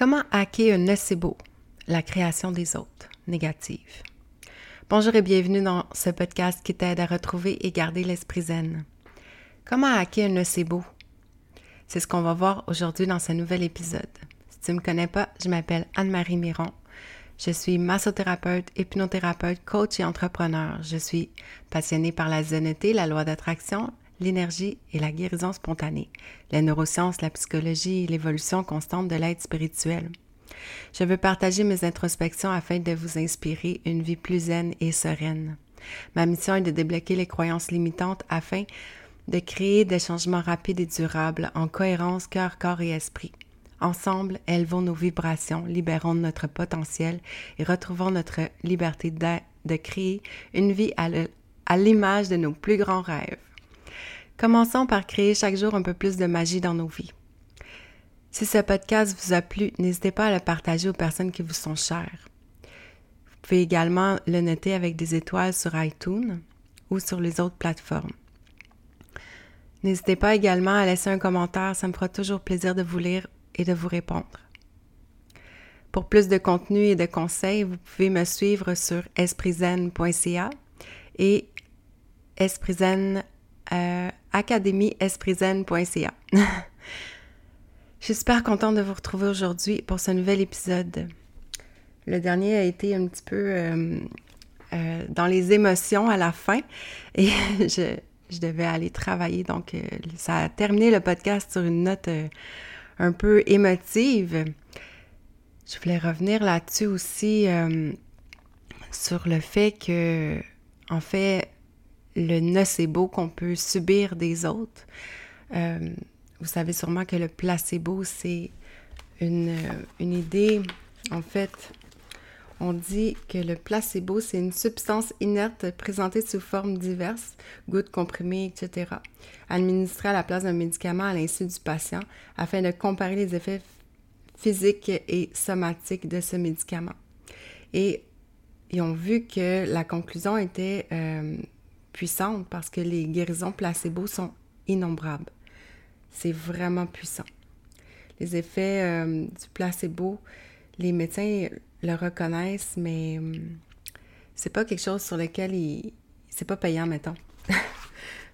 Comment hacker un nocebo, la création des autres, négative? Bonjour et bienvenue dans ce podcast qui t'aide à retrouver et garder l'esprit zen. Comment hacker un nocebo? C'est ce qu'on va voir aujourd'hui dans ce nouvel épisode. Si tu ne me connais pas, je m'appelle Anne-Marie Miron. Je suis massothérapeute, hypnothérapeute, coach et entrepreneur. Je suis passionnée par la zénité, la loi d'attraction, l'énergie et la guérison spontanée, les neurosciences, la psychologie et l'évolution constante de l'être spirituel. Je veux partager mes introspections afin de vous inspirer une vie plus zen et sereine. Ma mission est de débloquer les croyances limitantes afin de créer des changements rapides et durables en cohérence cœur, corps et esprit. Ensemble, élevons nos vibrations, libérons notre potentiel et retrouvons notre liberté de, de créer une vie à l'image de nos plus grands rêves. Commençons par créer chaque jour un peu plus de magie dans nos vies. Si ce podcast vous a plu, n'hésitez pas à le partager aux personnes qui vous sont chères. Vous pouvez également le noter avec des étoiles sur iTunes ou sur les autres plateformes. N'hésitez pas également à laisser un commentaire, ça me fera toujours plaisir de vous lire et de vous répondre. Pour plus de contenu et de conseils, vous pouvez me suivre sur espritzen.ca et espritzen euh. Je suis super contente de vous retrouver aujourd'hui pour ce nouvel épisode. Le dernier a été un petit peu euh, euh, dans les émotions à la fin et je, devais aller travailler. Donc, ça a terminé le podcast sur une note un peu émotive. Je voulais revenir là-dessus aussi sur le fait que, en fait, le nocebo qu'on peut subir des autres. Euh, vous savez sûrement que le placebo, c'est une, une, idée, en fait, on dit que le placebo, c'est une substance inerte présentée sous forme diverses, gouttes comprimées, etc., administrée à la place d'un médicament à l'insu du patient afin de comparer les effets physiques et somatiques de ce médicament. Et ils ont vu que la conclusion était euh, puissante parce que les guérisons placebo sont innombrables. C'est vraiment puissant. Les effets euh, du placebo, les médecins le reconnaissent, mais euh, c'est pas quelque chose sur lequel ils... c'est pas payant, mettons.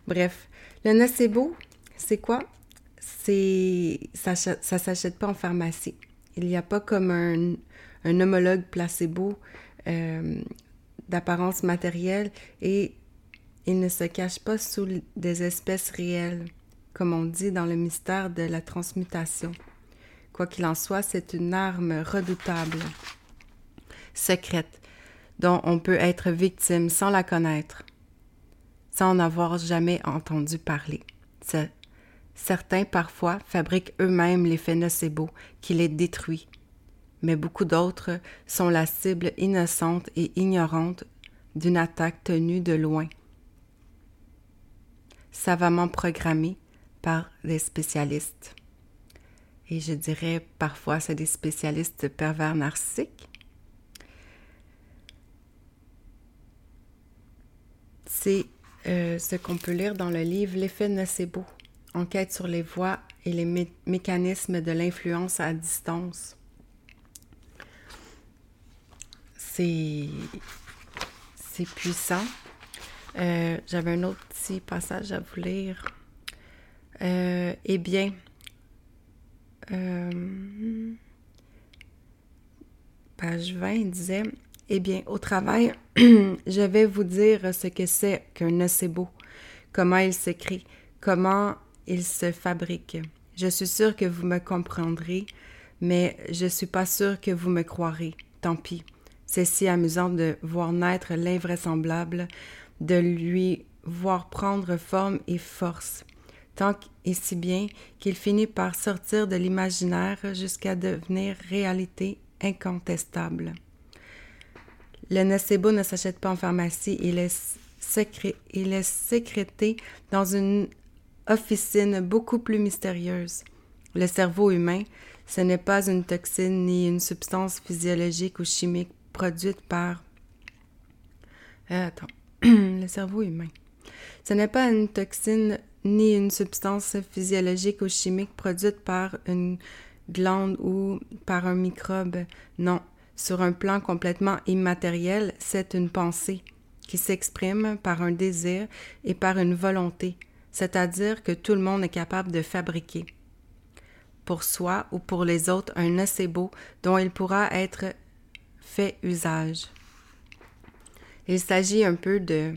Bref, le nocebo, c'est quoi? C'est ça, ça s'achète pas en pharmacie. Il n'y a pas comme un, un homologue placebo euh, d'apparence matérielle et il ne se cache pas sous des espèces réelles, comme on dit dans le mystère de la transmutation. Quoi qu'il en soit, c'est une arme redoutable, secrète, dont on peut être victime sans la connaître, sans en avoir jamais entendu parler. Certains, parfois, fabriquent eux-mêmes l'effet nocebo qui les détruit, mais beaucoup d'autres sont la cible innocente et ignorante d'une attaque tenue de loin savamment programmés par des spécialistes. Et je dirais parfois c'est des spécialistes pervers narcissiques. C'est euh, ce qu'on peut lire dans le livre L'effet nocebo, enquête sur les voies et les mécanismes de l'influence à distance. C'est puissant. Euh, j'avais un autre petit passage à vous lire. Euh, eh bien, euh, page 20 il disait Eh bien, au travail, je vais vous dire ce que c'est qu'un nocebo, comment il s'écrit, comment il se fabrique. Je suis sûre que vous me comprendrez, mais je suis pas sûre que vous me croirez. Tant pis. C'est si amusant de voir naître l'invraisemblable de lui voir prendre forme et force, tant et si bien qu'il finit par sortir de l'imaginaire jusqu'à devenir réalité incontestable. Le nocebo ne s'achète pas en pharmacie, il est, il est sécrété dans une officine beaucoup plus mystérieuse. Le cerveau humain, ce n'est pas une toxine ni une substance physiologique ou chimique produite par... Euh, attends. le cerveau humain. Ce n'est pas une toxine ni une substance physiologique ou chimique produite par une glande ou par un microbe. Non, sur un plan complètement immatériel, c'est une pensée qui s'exprime par un désir et par une volonté, c'est-à-dire que tout le monde est capable de fabriquer pour soi ou pour les autres un nocebo dont il pourra être fait usage. Il s'agit un peu de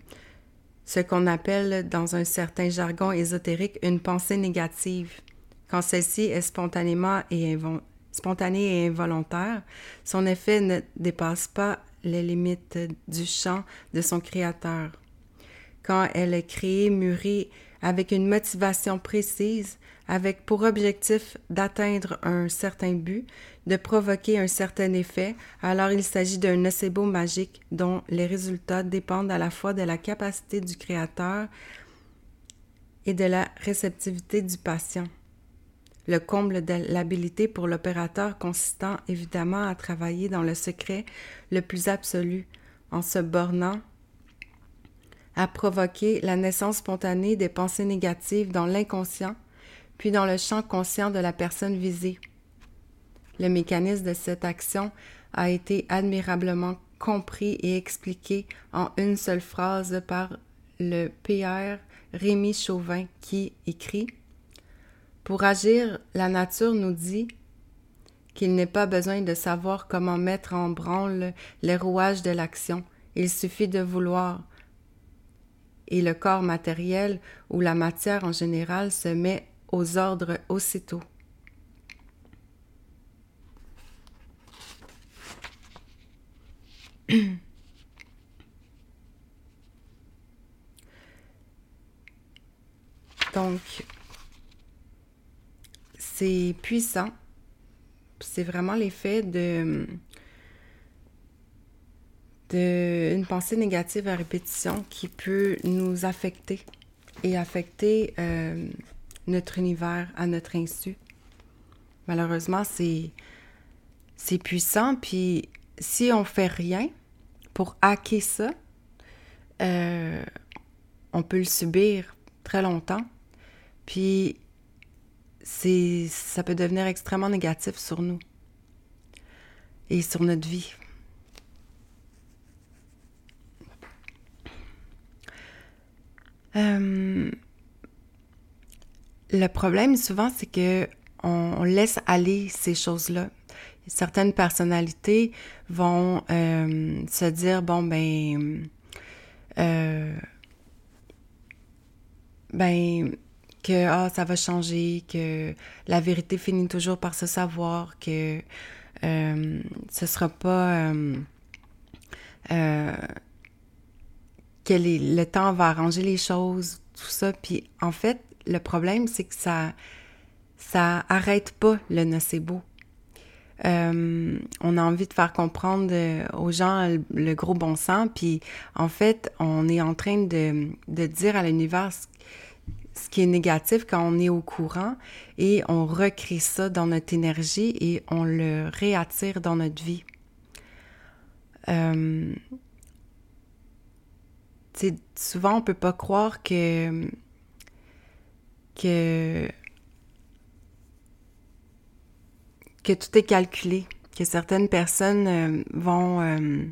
ce qu'on appelle dans un certain jargon ésotérique une pensée négative. Quand celle-ci est spontanément et spontanée et involontaire, son effet ne dépasse pas les limites du champ de son créateur. Quand elle est créée, mûrie avec une motivation précise, avec pour objectif d'atteindre un certain but, de provoquer un certain effet, alors il s'agit d'un nocebo magique dont les résultats dépendent à la fois de la capacité du créateur et de la réceptivité du patient. Le comble de l'habilité pour l'opérateur consistant évidemment à travailler dans le secret le plus absolu, en se bornant à provoquer la naissance spontanée des pensées négatives dans l'inconscient puis dans le champ conscient de la personne visée. Le mécanisme de cette action a été admirablement compris et expliqué en une seule phrase par le PR Rémi Chauvin qui écrit Pour agir, la nature nous dit qu'il n'est pas besoin de savoir comment mettre en branle les rouages de l'action, il suffit de vouloir. Et le corps matériel ou la matière en général se met aux ordres aussitôt. Donc, c'est puissant. C'est vraiment l'effet de, une pensée négative à répétition qui peut nous affecter et affecter euh, notre univers à notre insu. Malheureusement, c'est c'est puissant. Puis si on fait rien pour hacker ça, euh, on peut le subir très longtemps. Puis c'est ça peut devenir extrêmement négatif sur nous et sur notre vie. Euh, le problème souvent, c'est que on, laisse aller ces choses-là. Certaines personnalités vont euh, se dire bon ben euh, ben que ah, ça va changer, que la vérité finit toujours par se savoir, que euh, ce sera pas que le temps va arranger les choses, tout ça. Puis en fait, le problème, c'est que ça ça arrête pas le nocebo. Euh, on a envie de faire comprendre euh, aux gens le, gros bon sens, puis en fait, on est en train de, dire à l'univers ce, qui est négatif quand on est au courant et on recrée ça dans notre énergie et on le réattire dans notre vie. Euh, souvent, on peut pas croire que que, tout est calculé, que certaines personnes euh, vont, euh,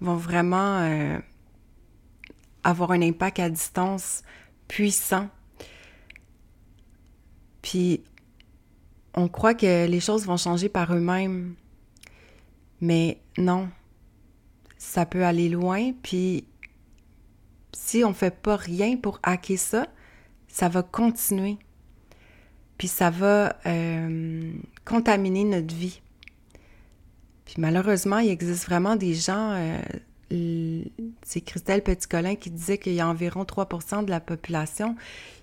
vont vraiment euh, avoir un impact à distance puissant. Puis on croit que les choses vont changer par eux-mêmes. Mais non, ça peut aller loin. Puis si on fait pas rien pour hacker ça, ça va continuer. Puis ça va euh, contaminer notre vie. Puis malheureusement, il existe vraiment des gens, euh, c'est Christelle Petitcolin qui disait qu'il y a environ 3% de la population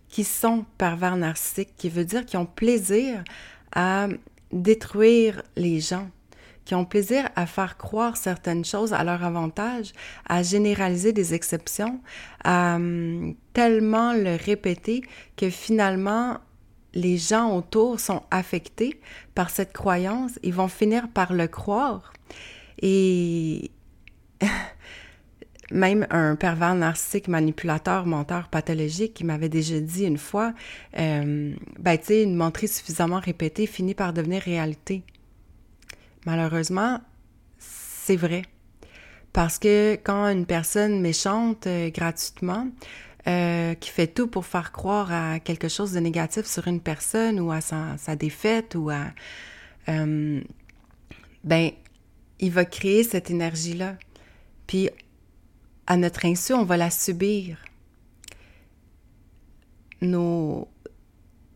qui sont pervers narcissiques, qui veut dire qu'ils ont plaisir à détruire les gens qui ont plaisir à faire croire certaines choses à leur avantage, à généraliser des exceptions, à hum, tellement le répéter que finalement les gens autour sont affectés par cette croyance, ils vont finir par le croire. Et même un pervers narcissique, manipulateur, menteur, pathologique qui m'avait déjà dit une fois, euh, ben tu sais, une menterie suffisamment répétée finit par devenir réalité. Malheureusement, c'est vrai. Parce que quand une personne méchante euh, gratuitement, euh, qui fait tout pour faire croire à quelque chose de négatif sur une personne ou à sa, défaite ou à... Euh, ben, il va créer cette énergie-là. Puis, à notre insu, on va la subir.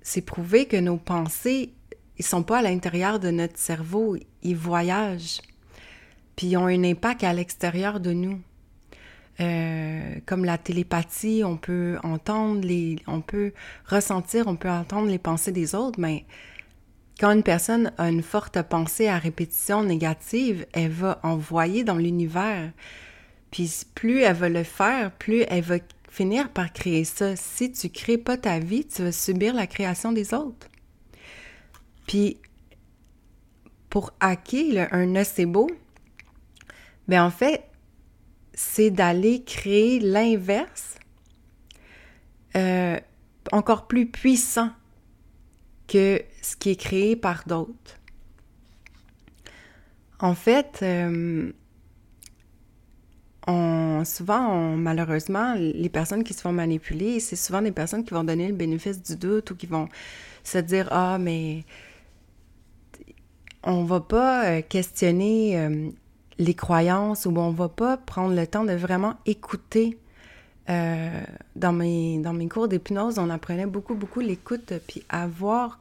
C'est prouvé que nos pensées, ils sont pas à l'intérieur de notre cerveau, ils voyagent. Puis ils ont un impact à l'extérieur de nous. Euh, comme la télépathie, on peut entendre les, on peut ressentir, on peut entendre les pensées des autres, mais quand une personne a une forte pensée à répétition négative, elle va envoyer dans l'univers. Puis plus elle va le faire, plus elle va finir par créer ça. Si tu crées pas ta vie, tu vas subir la création des autres. Puis pour hacker un nocebo, ben en fait, c'est d'aller créer l'inverse euh, encore plus puissant que ce qui est créé par d'autres. En fait, euh, on, souvent, malheureusement, les personnes qui se font manipuler, c'est souvent des personnes qui vont donner le bénéfice du doute ou qui vont se dire Ah, mais on va pas euh, questionner les croyances ou on va pas prendre le temps de vraiment écouter. Euh, dans, mes, dans mes cours d'hypnose, on apprenait beaucoup, beaucoup l'écoute, puis à voir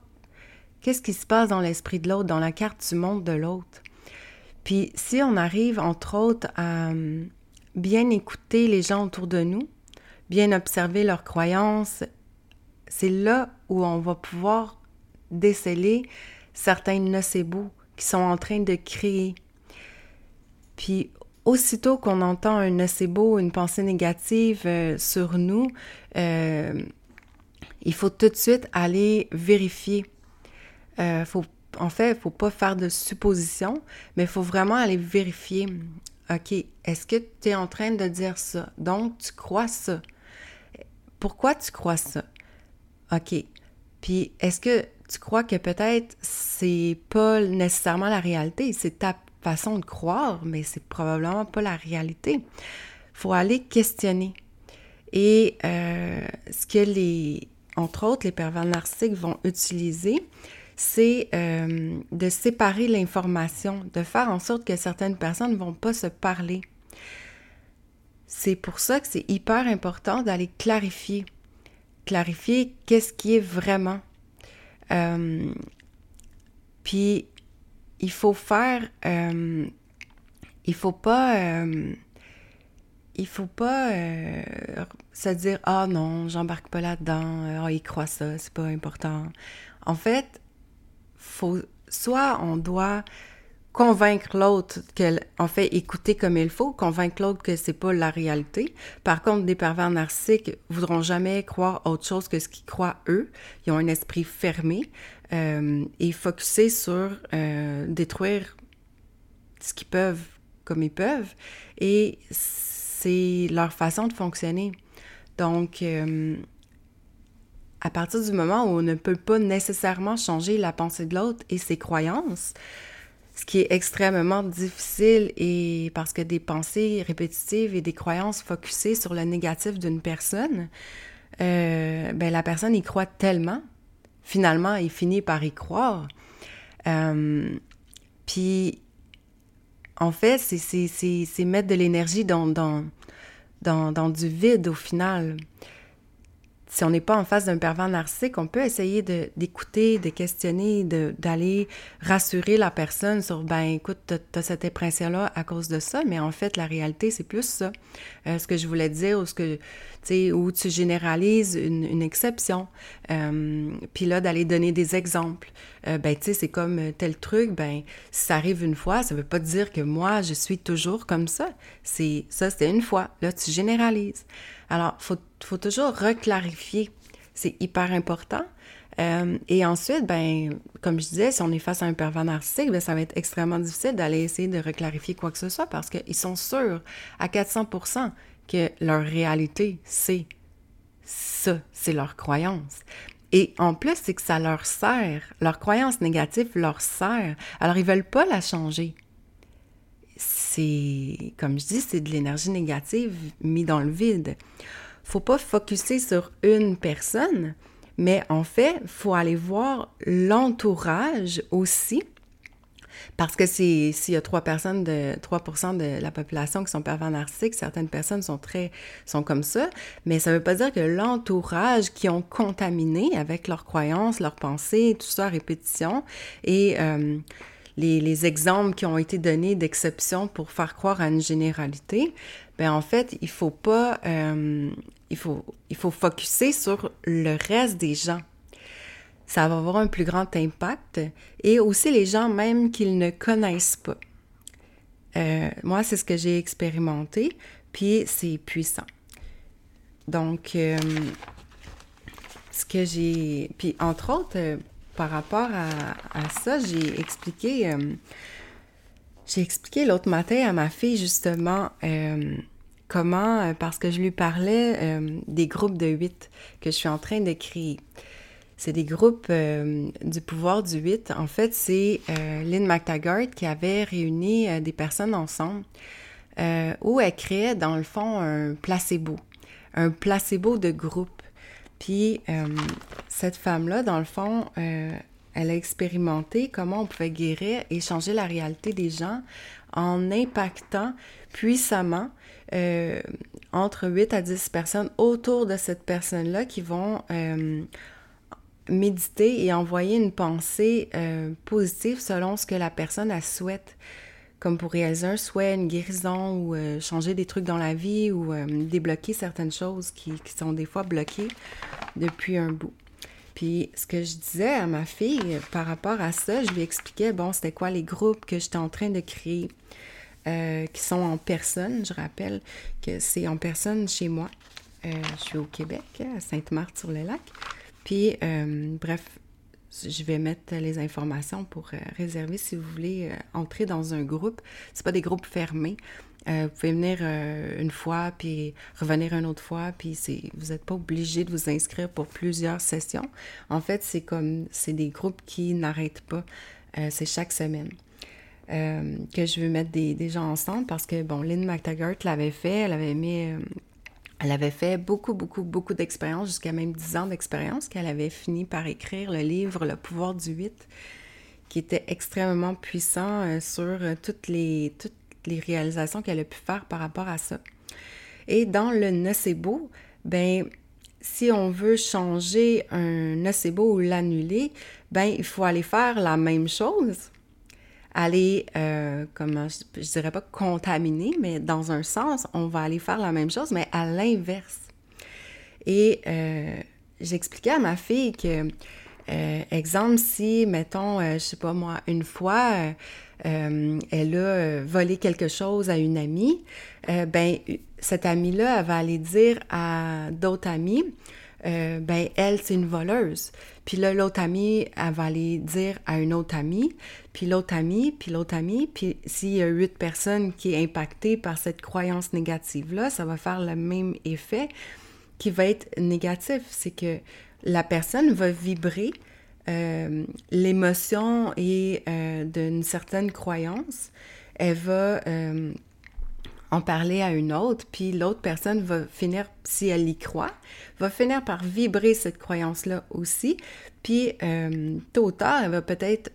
qu'est-ce qui se passe dans l'esprit de l'autre, dans la carte du monde de l'autre. Puis si on arrive, entre autres, à euh, bien écouter les gens autour de nous, bien observer leurs croyances, c'est là où on va pouvoir déceler certains nocebos qui sont en train de créer puis aussitôt qu'on entend un nocebo, une pensée négative euh, sur nous, euh, il faut tout de suite aller vérifier. Euh, faut, en fait, il ne faut pas faire de suppositions, mais il faut vraiment aller vérifier. OK, est-ce que tu es en train de dire ça? Donc, tu crois ça. Pourquoi tu crois ça? OK. Puis, est-ce que tu crois que peut-être c'est pas nécessairement la réalité, c'est ta façon de croire, mais c'est probablement pas la réalité. faut aller questionner. Et euh, ce que les, entre autres, les pervers narcissiques vont utiliser, c'est euh, de séparer l'information, de faire en sorte que certaines personnes ne vont pas se parler. C'est pour ça que c'est hyper important d'aller clarifier, clarifier qu'est-ce qui est vraiment. Euh, puis il faut faire. Euh, il faut pas. Euh, il faut pas euh, se dire Ah non, j'embarque pas là-dedans, ah, il croit ça, c'est pas important. En fait, faut, soit on doit convaincre l'autre qu'elle en fait écouter comme il faut, convaincre l'autre que c'est pas la réalité. Par contre, des pervers narcissiques voudront jamais croire autre chose que ce qu'ils croient eux. Ils ont un esprit fermé euh, et focuser sur euh, détruire ce qu'ils peuvent comme ils peuvent. Et c'est leur façon de fonctionner. Donc, euh, à partir du moment où on ne peut pas nécessairement changer la pensée de l'autre et ses croyances, ce qui est extrêmement difficile et parce que des pensées répétitives et des croyances focusées sur le négatif d'une personne, ben la personne y croit tellement finalement, il finit par y croire. Euh, puis, en fait, c'est mettre de l'énergie dans, du vide au final si on n'est pas en face d'un pervers narcissique, on peut essayer d'écouter, de, questionner, d'aller rassurer la personne sur, ben écoute, tu as cette impression-là à cause de ça, mais en fait, la réalité, c'est plus ça. Euh, ce que je voulais dire, ou ce que, tu tu généralises une, exception. Euh, puis là, d'aller donner des exemples. Euh, ben, tu sais, c'est comme tel truc, ben, si ça arrive une fois, ça veut pas dire que moi, je suis toujours comme ça. C'est ça, c'était une fois. Là, tu généralises. Alors, il faut, toujours reclarifier. C'est hyper important. Euh, et ensuite, ben, comme je disais, si on est face à un pervers narcissique, ben, ça va être extrêmement difficile d'aller essayer de reclarifier quoi que ce soit parce qu'ils sont sûrs à 400% que leur réalité, c'est ça, c'est leur croyance. Et en plus, c'est que ça leur sert, leur croyance négative leur sert. Alors, ils veulent pas la changer. C'est, comme je dis, c'est de l'énergie négative mise dans le vide. Faut pas focuser sur une personne, mais en fait, faut aller voir l'entourage aussi. Parce que s'il y a 3 personnes de 3 de la population qui sont pervers narcissiques, certaines personnes sont très sont comme ça, mais ça ne veut pas dire que l'entourage qui ont contaminé avec leurs croyances, leurs pensées, tout ça répétition et euh, les, les, exemples qui ont été donnés d'exception pour faire croire à une généralité, ben en fait, il faut pas euh, il faut, il faut focuser sur le reste des gens. Ça va avoir un plus grand impact et aussi les gens même qu'ils ne connaissent pas. Euh, moi, c'est ce que j'ai expérimenté, puis c'est puissant. Donc, euh, ce que j'ai... Puis, entre autres, euh, par rapport à, ça, j'ai expliqué... j'ai expliqué l'autre matin à ma fille, justement, Comment? Euh, parce que je lui parlais euh, des groupes de huit que je suis en train de créer. C'est des groupes euh, du pouvoir du 8. En fait, c'est Lynn McTaggart qui avait réuni des personnes ensemble où elle créait, dans le fond, un placebo. Un placebo de groupe. Puis, cette femme-là, dans le fond, elle a expérimenté comment on pouvait guérir et changer la réalité des gens en impactant puissamment euh, entre 8 à 10 personnes autour de cette personne-là qui vont euh, méditer et envoyer une pensée euh, positive selon ce que la personne a souhaite, comme pour réaliser un souhait, une guérison ou changer des trucs dans la vie ou débloquer certaines choses qui, qui, sont des fois bloquées depuis un bout. Puis ce que je disais à ma fille par rapport à ça, je lui expliquais, bon, c'était quoi les groupes que j'étais en train de créer? Euh, qui sont en personne. Je rappelle que c'est en personne chez moi. Euh, je suis au Québec, à Sainte-Marthe-sur-le-Lac. Puis, euh, bref, je vais mettre les informations pour réserver si vous voulez entrer dans un groupe. C'est pas des groupes fermés. vous pouvez venir une fois, puis revenir une autre fois, puis vous n'êtes pas obligé de vous inscrire pour plusieurs sessions. En fait, c'est comme, c'est des groupes qui n'arrêtent pas. c'est chaque semaine. Euh, que je veux mettre des, gens ensemble parce que, bon, Lynn McTaggart l'avait fait, elle avait mis... Euh, elle avait fait beaucoup, beaucoup, beaucoup d'expériences, jusqu'à même 10 ans d'expérience, qu'elle avait fini par écrire le livre Le pouvoir du 8, qui était extrêmement puissant euh, sur toutes les, toutes les réalisations qu'elle a pu faire par rapport à ça. Et dans le nocebo, ben si on veut changer un nocebo ou l'annuler, ben il faut aller faire la même chose, aller, euh, comment, je, je, dirais pas contaminer, mais dans un sens, on va aller faire la même chose, mais à l'inverse. Et euh, j'expliquais à ma fille que, euh, exemple, si, mettons, je sais pas moi, une fois, elle a volé quelque chose à une amie, ben, cette amie-là, elle va aller dire à d'autres amis, euh, ben elle, c'est une voleuse. Puis là, l'autre amie, elle va aller dire à une autre amie, puis l'autre amie, puis l'autre amie, puis s'il y a huit personnes qui est impactées par cette croyance négative-là, ça va faire le même effet qui va être négatif. C'est que la personne va vibrer euh, l'émotion et euh, d'une certaine croyance. Elle va en parler à une autre, puis l'autre personne va finir, si elle y croit, va finir par vibrer cette croyance-là aussi, puis euh, tôt ou tard, elle va peut-être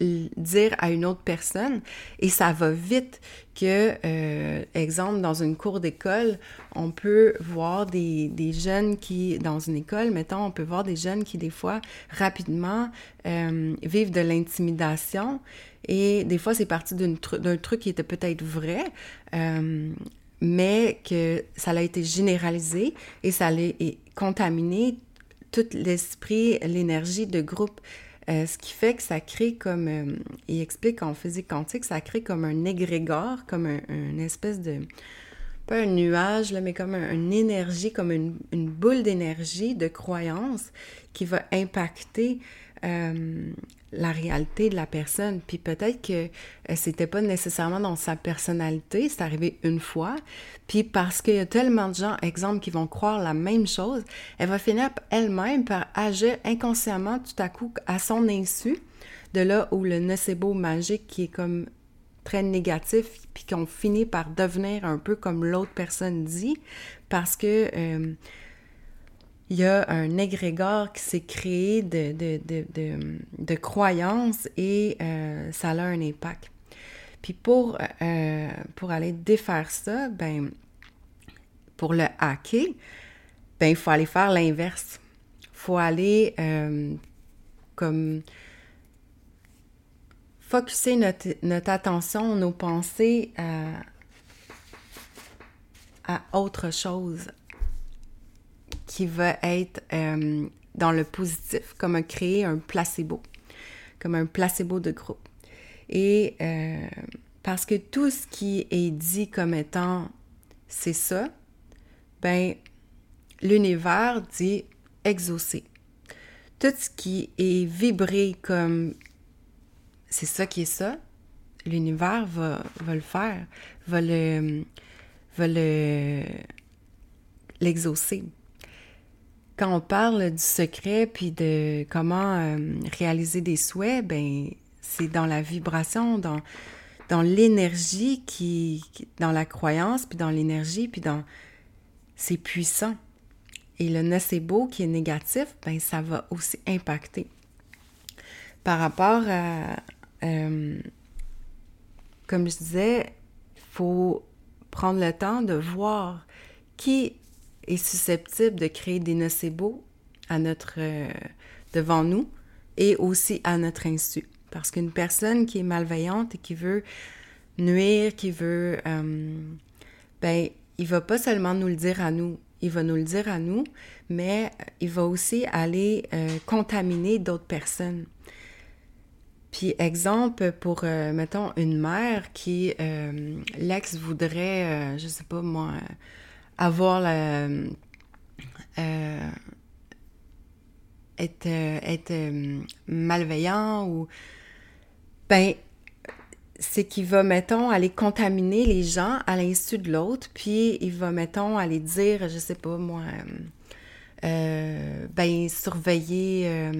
dire à une autre personne et ça va vite que, euh, exemple, dans une cour d'école, on peut voir des, des, jeunes qui, dans une école, mettons, on peut voir des jeunes qui, des fois, rapidement, euh, vivent de l'intimidation et des fois, c'est parti d'un truc qui était peut-être vrai, euh, mais que ça a été généralisé et ça a contaminé tout l'esprit, l'énergie de groupe. Euh, ce qui fait que ça crée comme, euh, il explique en physique quantique, ça crée comme un égrégore, comme un, une espèce de, pas un nuage, là, mais comme une énergie, comme une, boule d'énergie, de croyance qui va impacter euh, la réalité de la personne. Puis peut-être que euh, c'était pas nécessairement dans sa personnalité, c'est arrivé une fois. Puis parce qu'il y a tellement de gens, exemple, qui vont croire la même chose, elle va finir elle-même par agir inconsciemment tout à coup à son insu. De là où le nocebo magique qui est comme très négatif, puis qu'on finit par devenir un peu comme l'autre personne dit, parce que euh, il y a un égrégore qui s'est créé de, de, croyances et euh, ça a un impact. Puis pour, euh, pour aller défaire ça, ben, pour le hacker, ben, il faut aller faire l'inverse. Il faut aller euh, comme focuser notre, notre, attention, nos pensées à, à autre chose, qui va être euh, dans le positif, comme créer un placebo, comme un placebo de groupe. Et euh, parce que tout ce qui est dit comme étant c'est ça, ben l'univers dit exaucer. Tout ce qui est vibré comme c'est ça qui est ça, l'univers va, va, le faire, va le va le l'exaucer quand on parle du secret puis de comment euh, réaliser des souhaits, ben c'est dans la vibration, dans, dans l'énergie qui, dans la croyance, puis dans l'énergie, puis dans c'est puissant. Et le nocebo qui est négatif, ben ça va aussi impacter. Par rapport à, euh, comme je disais, faut prendre le temps de voir qui est susceptible de créer des nocebos à notre, euh, devant nous et aussi à notre insu. Parce qu'une personne qui est malveillante et qui veut nuire, qui veut, euh, ben, il va pas seulement nous le dire à nous, il va nous le dire à nous, mais il va aussi aller euh, contaminer d'autres personnes. Puis exemple pour, mettons, une mère qui, l'ex voudrait, je sais pas moi, avoir euh, être, être euh, malveillant ou ben c'est qu'il va mettons aller contaminer les gens à l'insu de l'autre puis il va mettons aller dire je sais pas moi euh, ben surveiller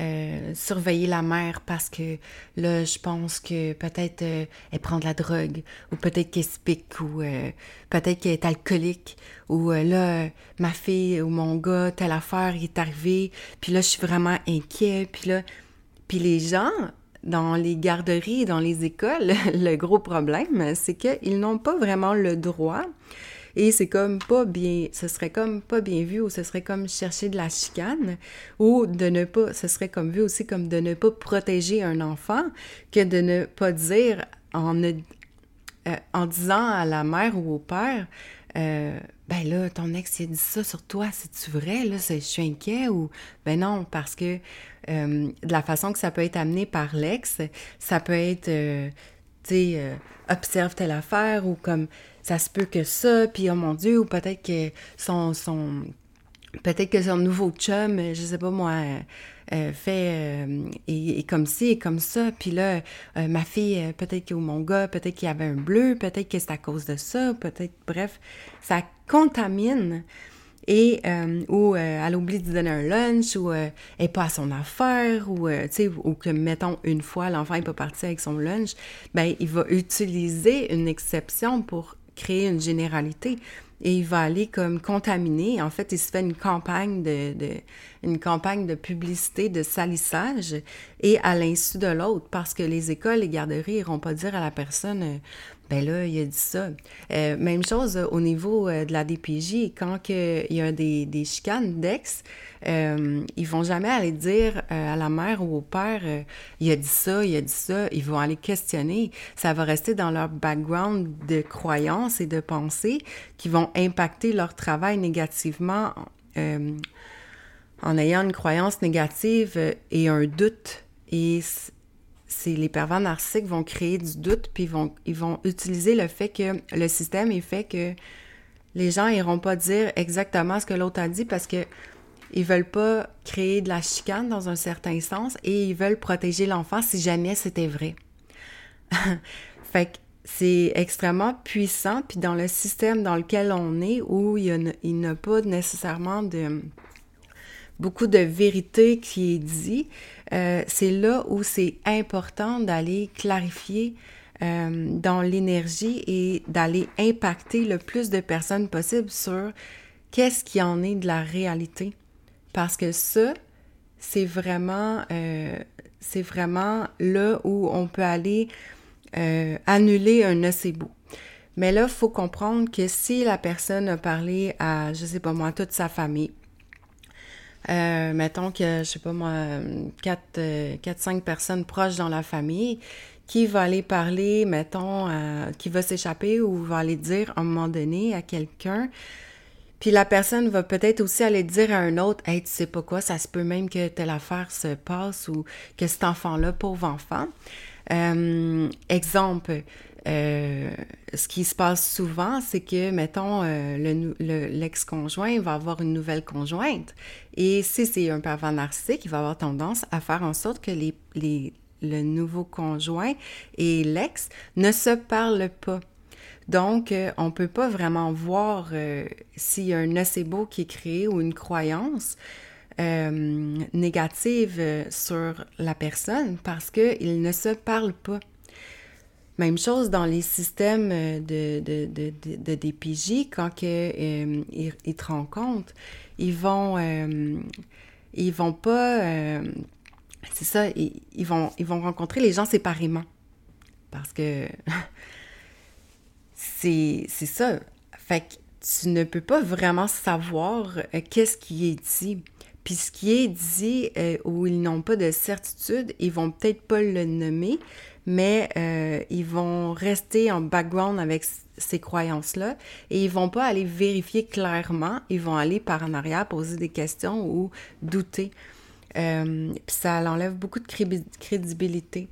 euh, surveiller la mère parce que là, je pense que peut-être euh, elle prend de la drogue ou peut-être qu'elle se pique ou euh, peut-être qu'elle est alcoolique ou là, ma fille ou mon gars, telle affaire est arrivée, puis là, je suis vraiment inquiet, puis là, puis les gens dans les garderies, dans les écoles, le gros problème, c'est qu'ils n'ont pas vraiment le droit et c'est comme pas bien, ce serait comme pas bien vu ou ce serait comme chercher de la chicane ou de ne pas, ce serait comme vu aussi comme de ne pas protéger un enfant que de ne pas dire en, euh, en disant à la mère ou au père, euh, ben là, ton ex il a dit ça sur toi, c'est-tu vrai? Là, je suis inquiet ou ben non, parce que euh, de la façon que ça peut être amené par l'ex, ça peut être, tu sais, observe telle affaire ou comme ça se peut que ça, puis oh mon Dieu, ou peut-être que son, son peut-être que son nouveau chum, je sais pas moi, euh, fait et, euh, comme ci et comme ça, puis là, euh, ma fille, peut-être que mon gars, peut-être qu'il y avait un bleu, peut-être que c'est à cause de ça, peut-être, bref, ça contamine et ou elle oublie de donner un lunch ou elle n'est pas à son affaire ou ou que mettons une fois l'enfant n'est pas parti avec son lunch ben il va utiliser une exception pour créer une généralité et il va aller comme contaminer. En fait, il se fait une campagne de, une campagne de publicité, de salissage, et à l'insu de l'autre, parce que les écoles, les garderies iront pas dire à la personne, euh, ben là, il a dit ça. Euh, même chose au niveau euh, de la DPJ, quand il y a des, des chicanes d'ex, euh, ils vont jamais aller dire à la mère ou au père, il a dit ça, il a dit ça. Ils vont aller questionner. Ça va rester dans leur background de croyances et de pensées qui vont impacter leur travail négativement en ayant une croyance négative et un doute. Et c'est les pervers narcissiques vont créer du doute, puis vont, ils vont utiliser le fait que le système fait que les gens n'iront pas dire exactement ce que l'autre a dit parce que ils veulent pas créer de la chicane dans un certain sens et ils veulent protéger l'enfant si jamais c'était vrai. fait que c'est extrêmement puissant, puis dans le système dans lequel on est, où il n'y a, pas nécessairement de beaucoup de vérité qui est dit, euh, c'est là où c'est important d'aller clarifier euh, dans l'énergie et d'aller impacter le plus de personnes possible sur qu'est-ce qui en est de la réalité. Parce que ça, c'est vraiment, euh, vraiment là où on peut aller annuler un nocebo. Mais là, il faut comprendre que si la personne a parlé à, je sais pas moi, toute sa famille, euh, mettons que, je sais pas moi, 4-5 euh, personnes proches dans la famille, qui va aller parler, mettons, euh, qui va s'échapper ou va aller dire à un moment donné à quelqu'un, puis la personne va peut-être aussi aller dire à un autre, hey, tu sais pas quoi, ça se peut même que telle affaire se passe ou que cet enfant-là, pauvre enfant. exemple, euh, ce qui se passe souvent, c'est que, mettons, euh, l'ex-conjoint va avoir une nouvelle conjointe. Et si c'est un pervers narcissique, il va avoir tendance à faire en sorte que les, les, le nouveau conjoint et l'ex ne se parlent pas. Donc, euh, on ne peut pas vraiment voir s'il y a un nocebo qui est créé ou une croyance négative sur la personne parce qu'ils ne se parlent pas. Même chose dans les systèmes euh, de, de, de, de DPJ, quand que, euh, ils, te rencontrent, ils vont, euh, ils vont pas, c'est ça, ils, vont, ils vont rencontrer les gens séparément. Parce que c'est ça. Fait que tu ne peux pas vraiment savoir qu'est-ce qui est dit. Puis ce qui est dit où ils n'ont pas de certitude, ils vont peut-être pas le nommer, mais euh, ils vont rester en background avec ces croyances-là et ils vont pas aller vérifier clairement, ils vont aller par en arrière poser des questions ou douter. Euh, puis ça enlève beaucoup de crédibilité.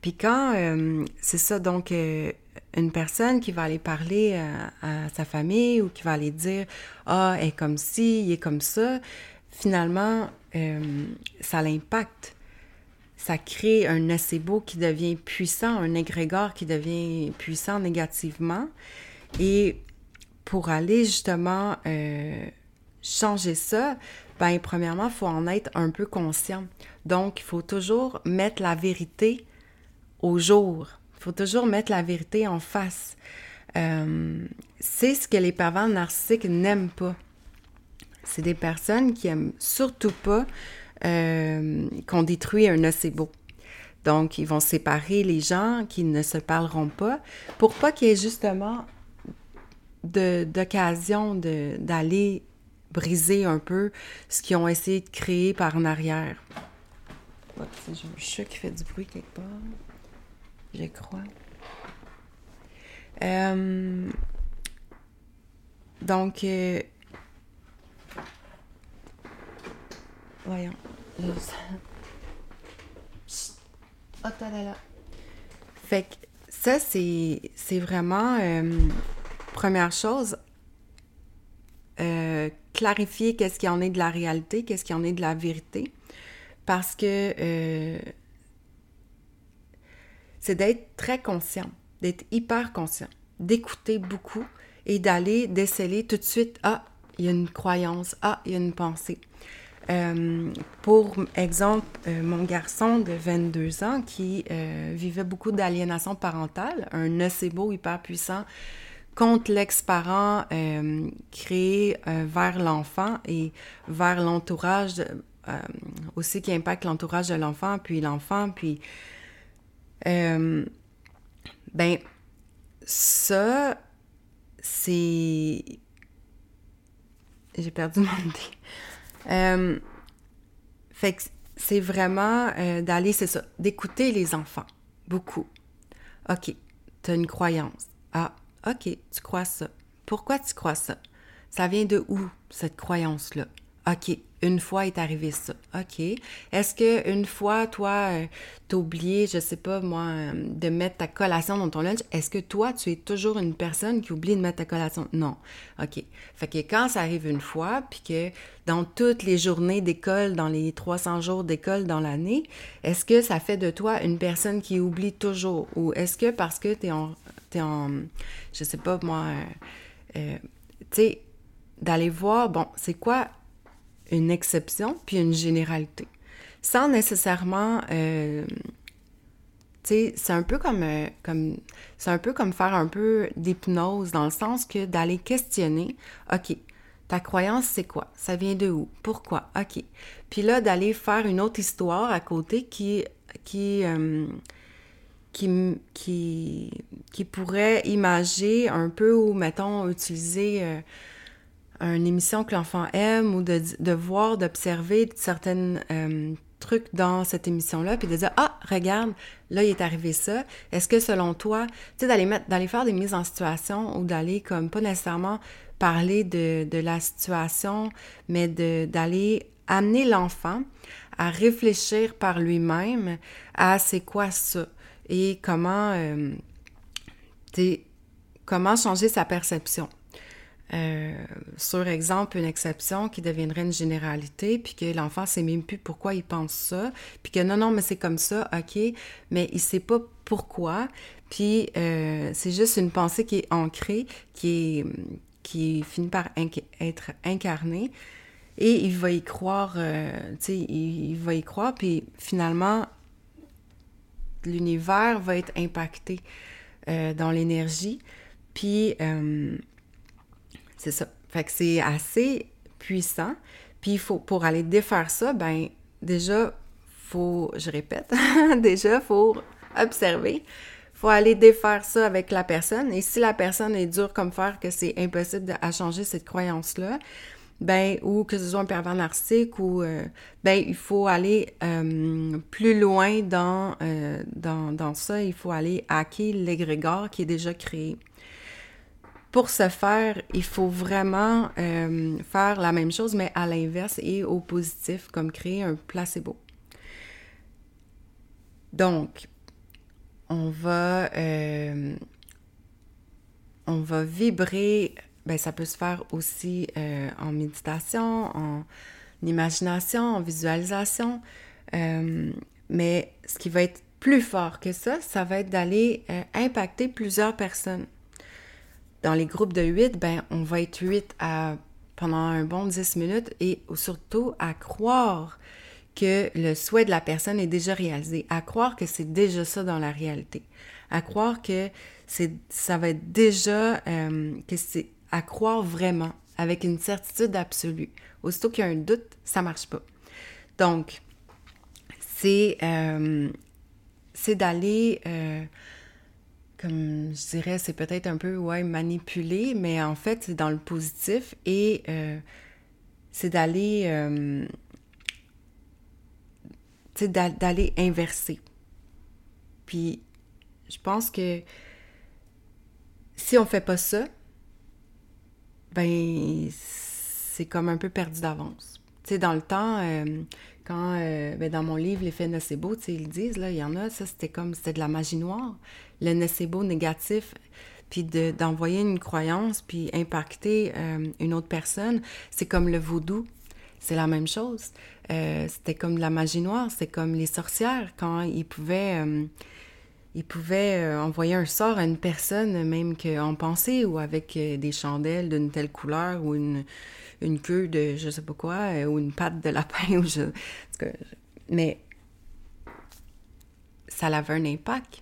Puis quand euh, c'est ça, donc une personne qui va aller parler à, sa famille ou qui va aller dire Ah, elle est comme ci, il est comme ça, finalement, ça l'impacte ça crée un nocebo qui devient puissant, un égrégore qui devient puissant négativement. Et pour aller justement euh, changer ça, ben premièrement, il faut en être un peu conscient. Donc, il faut toujours mettre la vérité au jour. Il faut toujours mettre la vérité en face. Euh, c'est ce que les pervers narcissiques n'aiment pas. C'est des personnes qui aiment surtout pas euh, qu'on détruit un nocebo. Donc, ils vont séparer les gens qui ne se parleront pas pour pas qu'il y ait justement d'occasion d'aller briser un peu ce qu'ils ont essayé de créer par en arrière. J'ai un chat qui fait du bruit quelque part. Je crois. Euh, donc, euh, voyons. Oh, fait que ça, c'est vraiment, euh, première chose, euh, clarifier qu'est-ce qui en est de la réalité, qu'est-ce qui en est de la vérité, parce que euh, c'est d'être très conscient, d'être hyper conscient, d'écouter beaucoup et d'aller déceler tout de suite, ah, il y a une croyance, ah, il y a une pensée. Euh, pour exemple, euh, mon garçon de 22 ans qui euh, vivait beaucoup d'aliénation parentale, un nocebo hyper puissant contre l'ex-parent créé vers l'enfant et vers l'entourage aussi qui impacte l'entourage de l'enfant, puis l'enfant, puis... ben, ça, c'est... J'ai perdu mon idée. Euh, fait que c'est vraiment euh, d'aller, c'est ça, d'écouter les enfants, beaucoup. OK, tu as une croyance. Ah, OK, tu crois ça. Pourquoi tu crois ça? Ça vient de où, cette croyance-là? OK, une fois est arrivé ça. OK. Est-ce que une fois, toi, euh, t'as oublié, je sais pas moi, euh, de mettre ta collation dans ton lunch, est-ce que toi, tu es toujours une personne qui oublie de mettre ta collation? Non. OK. Fait que quand ça arrive une fois, puis que dans toutes les journées d'école, dans les 300 jours d'école dans l'année, est-ce que ça fait de toi une personne qui oublie toujours? Ou est-ce que parce que t'es en, es en, je sais pas moi, euh, tu sais, d'aller voir, bon, c'est quoi une exception puis une généralité. Sans nécessairement, euh, c'est un peu comme, euh, comme c'est un peu comme faire un peu d'hypnose dans le sens que d'aller questionner, ok, ta croyance c'est quoi? Ça vient de où? Pourquoi? Ok. Puis là d'aller faire une autre histoire à côté qui qui euh, qui, qui, qui, pourrait imager un peu ou, mettons, utiliser une émission que l'enfant aime ou de, de voir, d'observer certains euh, trucs dans cette émission-là, puis de dire Ah, regarde, là, il est arrivé ça. Est-ce que selon toi, tu sais, d'aller mettre, d'aller faire des mises en situation ou d'aller comme pas nécessairement parler de, la situation, mais d'aller amener l'enfant à réfléchir par lui-même à c'est quoi ça et comment, euh, comment changer sa perception. Euh, sur exemple, une exception qui deviendrait une généralité, puis que l'enfant sait même plus pourquoi il pense ça, puis que non, non, mais c'est comme ça, ok, mais il sait pas pourquoi, puis euh, c'est juste une pensée qui est ancrée, qui, est, qui finit par être incarnée, et il va y croire, euh, tu sais, il, il, va y croire, puis finalement, l'univers va être impacté dans l'énergie, puis c'est ça. Fait que c'est assez puissant. Puis faut, pour aller défaire ça, ben déjà, faut, je répète, déjà, faut observer. faut aller défaire ça avec la personne. Et si la personne est dure comme faire que c'est impossible à changer cette croyance-là, ben, ou que ce soit un pervers narcissique, ou, euh, ben, il faut aller euh, plus loin dans, euh, dans, dans, ça. Il faut aller hacker l'égrégore qui est déjà créé. Pour ce faire, il faut vraiment euh, faire la même chose, mais à l'inverse et au positif, comme créer un placebo. Donc, on va, euh, on va vibrer, ben, ça peut se faire aussi euh, en méditation, en imagination, en visualisation, mais ce qui va être plus fort que ça, ça va être d'aller impacter plusieurs personnes. Dans les groupes de 8, ben, on va être 8 à, pendant un bon 10 minutes et surtout à croire que le souhait de la personne est déjà réalisé, à croire que c'est déjà ça dans la réalité, à croire que c'est, ça va être déjà, euh, que c'est à croire vraiment, avec une certitude absolue. Aussitôt qu'il y a un doute, ça marche pas. Donc, c'est, euh, c'est d'aller euh, comme je dirais, c'est peut-être un peu, ouais, manipulé, mais en fait, c'est dans le positif et euh, c'est d'aller, euh, d'aller inverser. Puis, je pense que si on fait pas ça, ben, c'est comme un peu perdu d'avance. Tu dans le temps, euh, quand, ben, dans mon livre, L'effet nocebo, ils disent, là, il y en a, ça, c'était comme, c'était de la magie noire le nocebo négatif, puis d'envoyer une croyance, puis impacter euh, une autre personne, c'est comme le vaudou. C'est la même chose. Euh, c'était comme de la magie noire, c'est comme les sorcières, quand ils pouvaient, euh, ils pouvaient envoyer un sort à une personne, même qu'en pensée, ou avec des chandelles d'une telle couleur, ou une, une queue de je sais pas quoi, ou une patte de lapin, ou je... Mais ça avait un impact.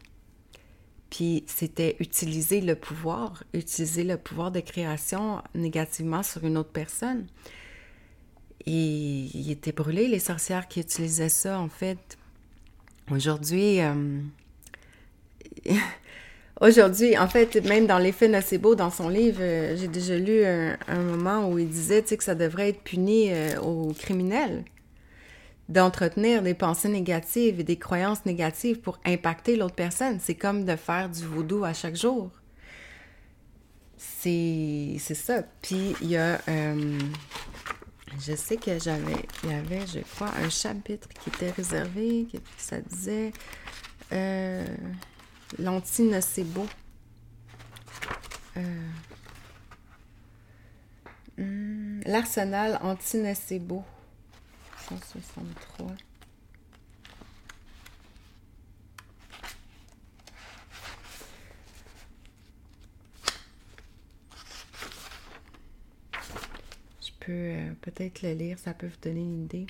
Puis c'était utiliser le pouvoir, utiliser le pouvoir de création négativement sur une autre personne. Et il était brûlé, les sorcières qui utilisaient ça, en fait. Aujourd'hui, euh, aujourd'hui, en fait, même dans l'effet nocebo, dans son livre, euh, j'ai déjà lu un, moment où il disait que ça devrait être puni euh, aux criminels d'entretenir des pensées négatives et des croyances négatives pour impacter l'autre personne. C'est comme de faire du vaudou à chaque jour. C'est ça. Puis il y a... Euh, Je sais que j'avais, il y avait, je crois, un chapitre qui était réservé, qui ça disait l'anti-nocebo. Euh, hmm, L'arsenal anti-nocebo. 163. Euh, peut-être le lire, ça peut vous donner une idée.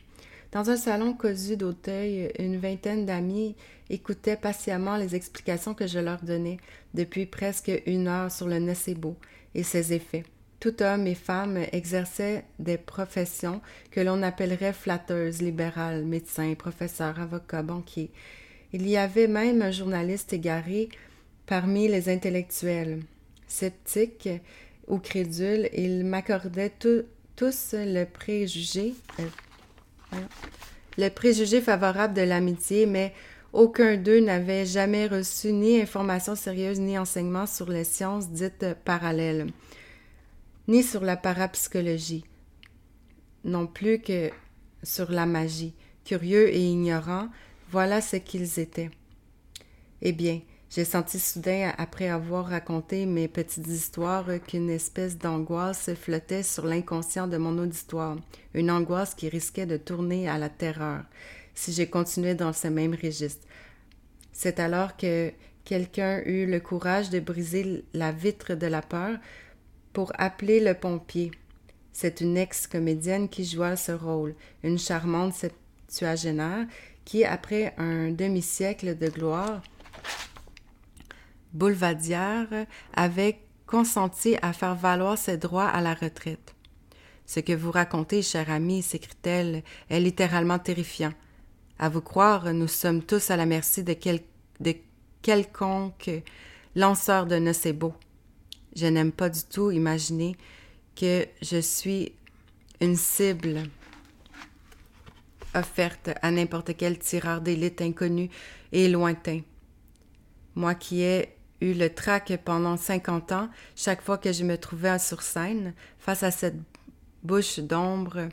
Dans un salon cosu d'Auteuil, une vingtaine d'amis écoutaient patiemment les explications que je leur donnais depuis presque une heure sur le nocebo et ses effets. Tout homme et femme exerçaient des professions que l'on appellerait flatteuses, libérales, médecins, professeurs, avocats, banquiers. Il y avait même un journaliste égaré parmi les intellectuels. Sceptiques ou crédules, ils m'accordaient tous le préjugé, euh, le préjugé favorable de l'amitié, mais aucun d'eux n'avait jamais reçu ni information sérieuse ni enseignement sur les sciences dites parallèles, ni sur la parapsychologie, non plus que sur la magie. Curieux et ignorants, voilà ce qu'ils étaient. Eh bien, j'ai senti soudain, après avoir raconté mes petites histoires, qu'une espèce d'angoisse flottait sur l'inconscient de mon auditoire, une angoisse qui risquait de tourner à la terreur si j'ai continué dans ce même registre. C'est alors que quelqu'un eut le courage de briser la vitre de la peur pour appeler le pompier. C'est une ex-comédienne qui joua ce rôle, une charmante septuagénaire qui, après un demi-siècle de gloire, Boulevadière avait consenti à faire valoir ses droits à la retraite. Ce que vous racontez, cher ami, s'écrie-t-elle, est littéralement terrifiant. À vous croire, nous sommes tous à la merci de, de quelconque lanceur de nocebo. Je n'aime pas du tout imaginer que je suis une cible offerte à n'importe quel tireur d'élite inconnu et lointain. Moi qui ai eu le trac pendant 50 ans, chaque fois que je me trouvais sur scène, face à cette bouche d'ombre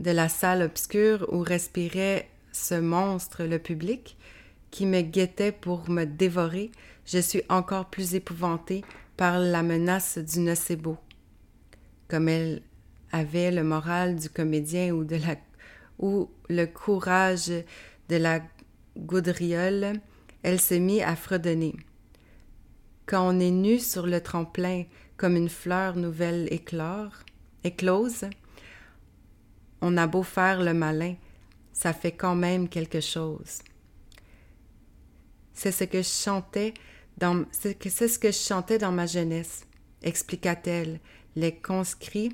de la salle obscure où respirait ce monstre, le public, qui me guettait pour me dévorer, je suis encore plus épouvantée par la menace du nocebo. Comme elle avait le moral du comédien ou, le courage de la gaudriole, elle se mit à fredonner. Quand on est nu sur le tremplin comme une fleur nouvelle éclore, éclose, on a beau faire le malin, ça fait quand même quelque chose. C'est ce que je chantais dans, c'est ce que je chantais dans ma jeunesse, expliqua-t-elle. Les conscrits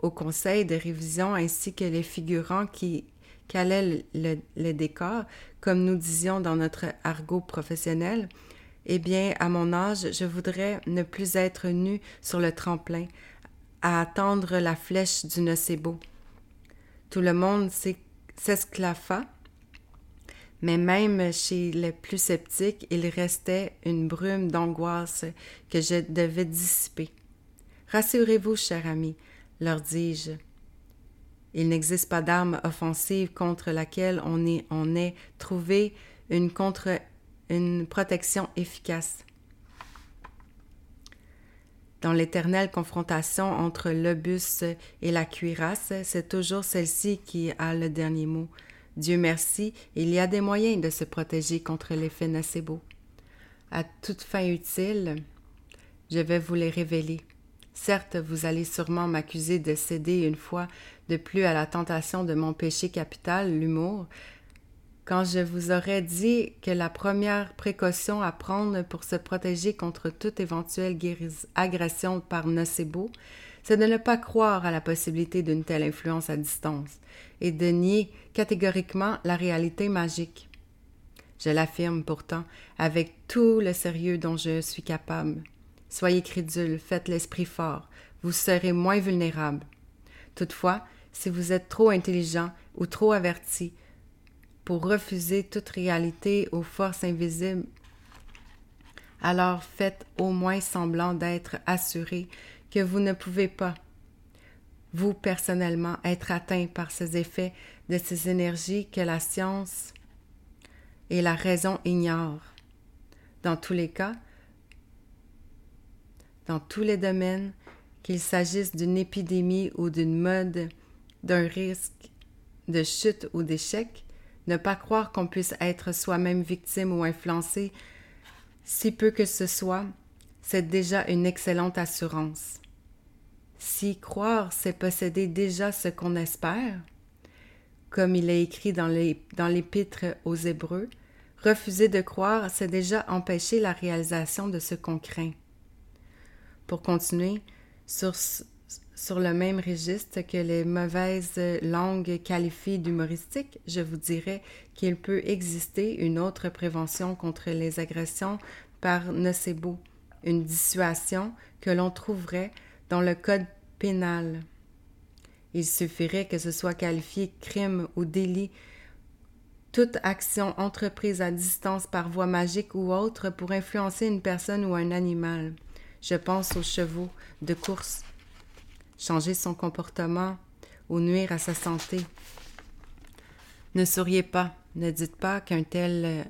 au conseil de révision ainsi que les figurants qui calaient le, le décor comme nous disions dans notre argot professionnel, eh bien, à mon âge, je voudrais ne plus être nu sur le tremplin, à attendre la flèche du nocebo. Tout le monde s'esclaffa, mais même chez les plus sceptiques, il restait une brume d'angoisse que je devais dissiper. Rassurez-vous, cher ami, leur dis-je, il n'existe pas d'arme offensive contre laquelle on ait, trouvé une protection efficace. Dans l'éternelle confrontation entre l'obus et la cuirasse, c'est toujours celle-ci qui a le dernier mot. Dieu merci, il y a des moyens de se protéger contre l'effet nocebo. À toute fin utile, je vais vous les révéler. Certes, vous allez sûrement m'accuser de céder une fois de plus à la tentation de mon péché capital, l'humour, quand je vous aurais dit que la première précaution à prendre pour se protéger contre toute éventuelle agression par nocebo, c'est de ne pas croire à la possibilité d'une telle influence à distance et de nier catégoriquement la réalité magique. Je l'affirme pourtant avec tout le sérieux dont je suis capable. Soyez crédule, faites l'esprit fort, vous serez moins vulnérable. Toutefois, si vous êtes trop intelligent ou trop averti pour refuser toute réalité aux forces invisibles, alors faites au moins semblant d'être assuré que vous ne pouvez pas. vous personnellement être atteint par ces effets de ces énergies que la science et la raison ignorent. Dans tous les cas, dans tous les domaines, qu'il s'agisse d'une épidémie ou d'une mode, d'un risque de chute ou d'échec, ne pas croire qu'on puisse être soi-même victime ou influencé, si peu que ce soit, c'est déjà une excellente assurance. Si croire, c'est posséder déjà ce qu'on espère, comme il est écrit dans l'épître aux Hébreux, refuser de croire, c'est déjà empêcher la réalisation de ce qu'on craint. Pour continuer, sur, sur le même registre que les mauvaises langues qualifient d'humoristique, je vous dirais qu'il peut exister une autre prévention contre les agressions par nocebo, une dissuasion que l'on trouverait dans le code pénal. Il suffirait que ce soit qualifié crime ou délit toute action entreprise à distance par voie magique ou autre pour influencer une personne ou un animal. Je pense aux chevaux de course. Changer son comportement ou nuire à sa santé. Ne souriez pas, ne dites pas qu'un tel euh,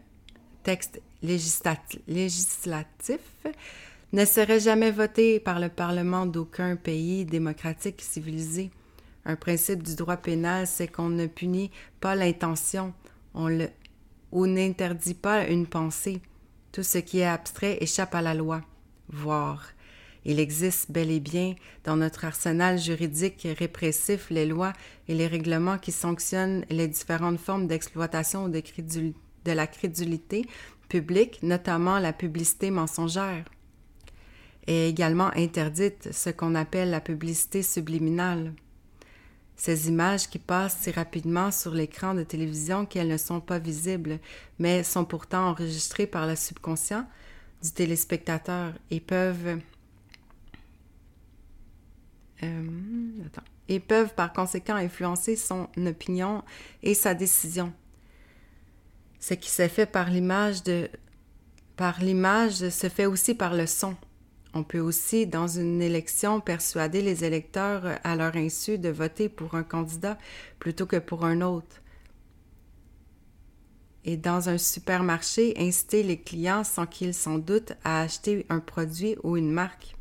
texte législatif ne serait jamais voté par le Parlement d'aucun pays démocratique civilisé. Un principe du droit pénal, c'est qu'on ne punit pas l'intention, on ou n'interdit pas une pensée. Tout ce qui est abstrait échappe à la loi. Voir. Il existe bel et bien dans notre arsenal juridique répressif les lois et les règlements qui sanctionnent les différentes formes d'exploitation de la crédulité publique, notamment la publicité mensongère est également interdite ce qu'on appelle la publicité subliminale. Ces images qui passent si rapidement sur l'écran de télévision qu'elles ne sont pas visibles, mais sont pourtant enregistrées par le subconscient du téléspectateur et peuvent euh, et peuvent par conséquent influencer son opinion et sa décision. Ce qui se fait par l'image de par l'image se fait aussi par le son. On peut aussi, dans une élection, persuader les électeurs à leur insu de voter pour un candidat plutôt que pour un autre. Et dans un supermarché, inciter les clients sans qu'ils s'en doutent à acheter un produit ou une marque.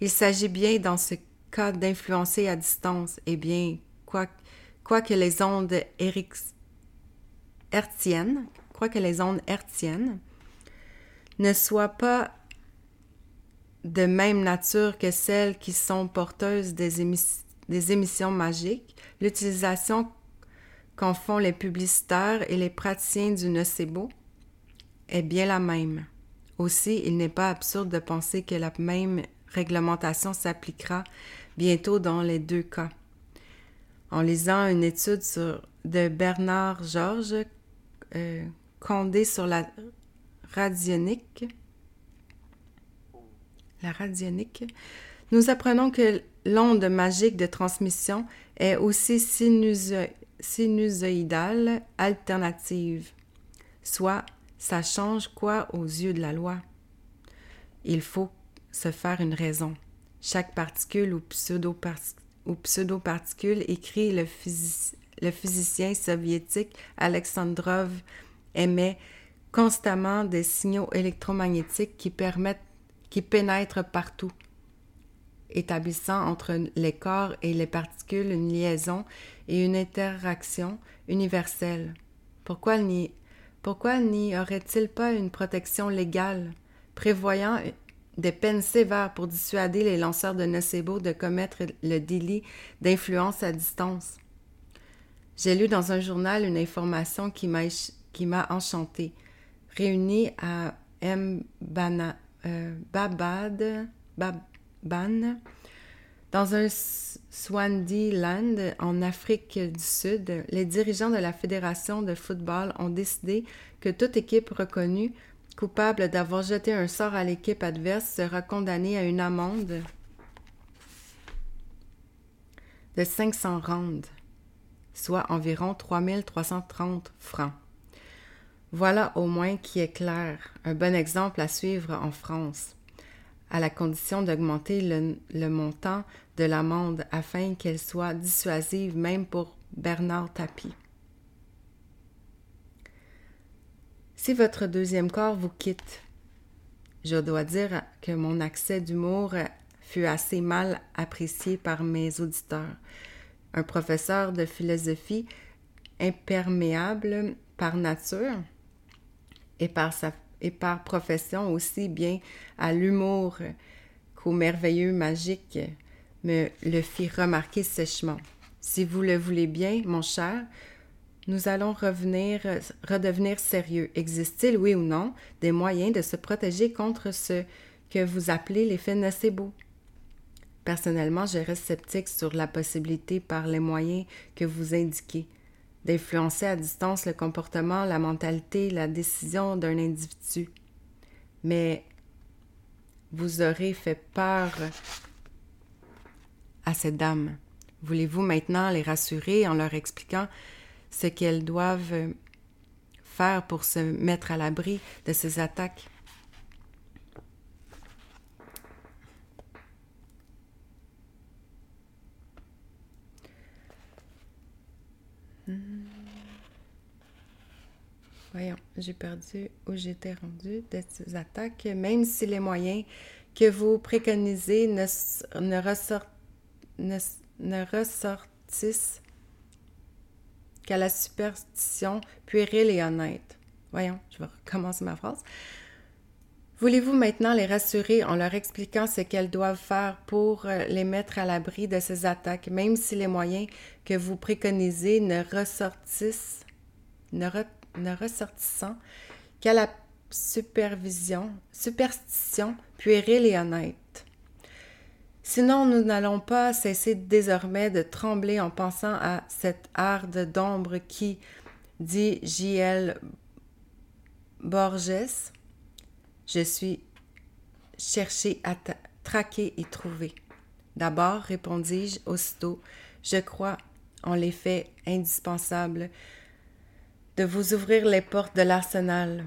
Il s'agit bien dans ce cas d'influencer à distance. Eh bien, quoi, que les ondes hertziennes, les ondes ne soient pas de même nature que celles qui sont porteuses des, émissions magiques, l'utilisation qu'en font les publicitaires et les praticiens du nocebo est bien la même. Aussi, il n'est pas absurde de penser que la même réglementation s'appliquera bientôt dans les deux cas. En lisant une étude de Bernard Georges euh, Condé sur la radionique, la radionique, nous apprenons que l'onde magique de transmission est aussi sinusoïdale alternative, soit ça change quoi aux yeux de la loi? Il faut se faire une raison. Chaque particule ou pseudo-particule, écrit le, le physicien soviétique Alexandrov, émet constamment des signaux électromagnétiques qui permettent qui pénètre partout, établissant entre les corps et les particules une liaison et une interaction universelle. Pourquoi n'y, pourquoi n'y aurait-il pas une protection légale prévoyant des peines sévères pour dissuader les lanceurs de nocebo de commettre le délit d'influence à distance? J'ai lu dans un journal une information qui m'a, enchantée. Réunie à M. Bana, euh, Babad, Baban, dans un Swaziland en Afrique du Sud, les dirigeants de la Fédération de football ont décidé que toute équipe reconnue coupable d'avoir jeté un sort à l'équipe adverse sera condamnée à une amende de 500 rands, soit environ 3330 francs. Voilà au moins qui est clair, un bon exemple à suivre en France, à la condition d'augmenter le, montant de l'amende afin qu'elle soit dissuasive même pour Bernard Tapie. Si votre deuxième corps vous quitte, je dois dire que mon accès d'humour fut assez mal apprécié par mes auditeurs. Un professeur de philosophie imperméable par nature et par, sa, et par profession aussi bien à l'humour qu'au merveilleux magique me le fit remarquer sèchement. Si vous le voulez bien, mon cher, nous allons revenir, redevenir sérieux. Existe-t-il, oui ou non, des moyens de se protéger contre ce que vous appelez l'effet nocebo? Personnellement, je reste sceptique sur la possibilité, par les moyens que vous indiquez, d'influencer à distance le comportement, la mentalité, la décision d'un individu. Mais vous aurez fait peur à cette dame. Voulez-vous maintenant les rassurer en leur expliquant ce qu'elles doivent faire pour se mettre à l'abri de ces attaques. Voyons, j'ai perdu où j'étais rendu de ces attaques, même si les moyens que vous préconisez ne ressortissent qu'à la superstition puérile et honnête. Voyons, je vais recommencer ma phrase. Voulez-vous maintenant les rassurer en leur expliquant ce qu'elles doivent faire pour euh, les mettre à l'abri de ces attaques, même si les moyens que vous préconisez ne ressortissent, ne, ressortissant qu'à la supervision, superstition puérile et honnête? Sinon, nous n'allons pas cesser désormais de trembler en pensant à cette harde d'ombre qui, dit J.L. Borges, je suis cherché à traquer et trouver. D'abord, répondis-je aussitôt, je crois en l'effet indispensable de vous ouvrir les portes de l'arsenal,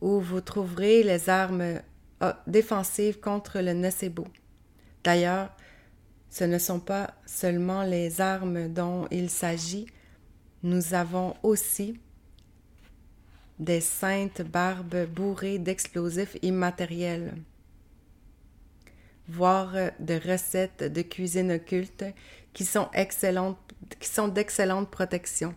où vous trouverez les armes euh, défensives contre le nocebo. D'ailleurs, ce ne sont pas seulement les armes dont il s'agit, nous avons aussi des saintes barbes bourrées d'explosifs immatériels, voire de recettes de cuisine occulte qui sont qui sont d'excellente protection.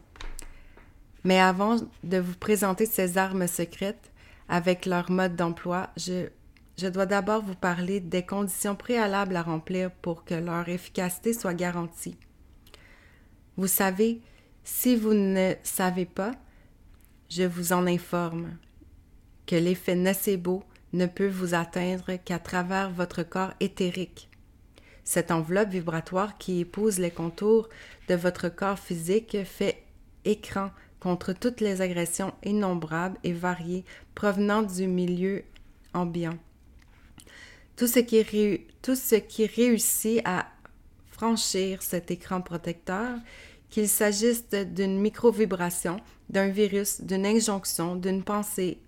Mais avant de vous présenter ces armes secrètes avec leur mode d'emploi, je je dois d'abord vous parler des conditions préalables à remplir pour que leur efficacité soit garantie. Vous savez, si vous ne savez pas, je vous en informe que l'effet nocebo ne peut vous atteindre qu'à travers votre corps éthérique. Cette enveloppe vibratoire qui épouse les contours de votre corps physique fait écran contre toutes les agressions innombrables et variées provenant du milieu ambiant. Tout ce qui, réussit à franchir cet écran protecteur, qu'il s'agisse d'une micro-vibration, d'un virus, d'une injonction, d'une pensée,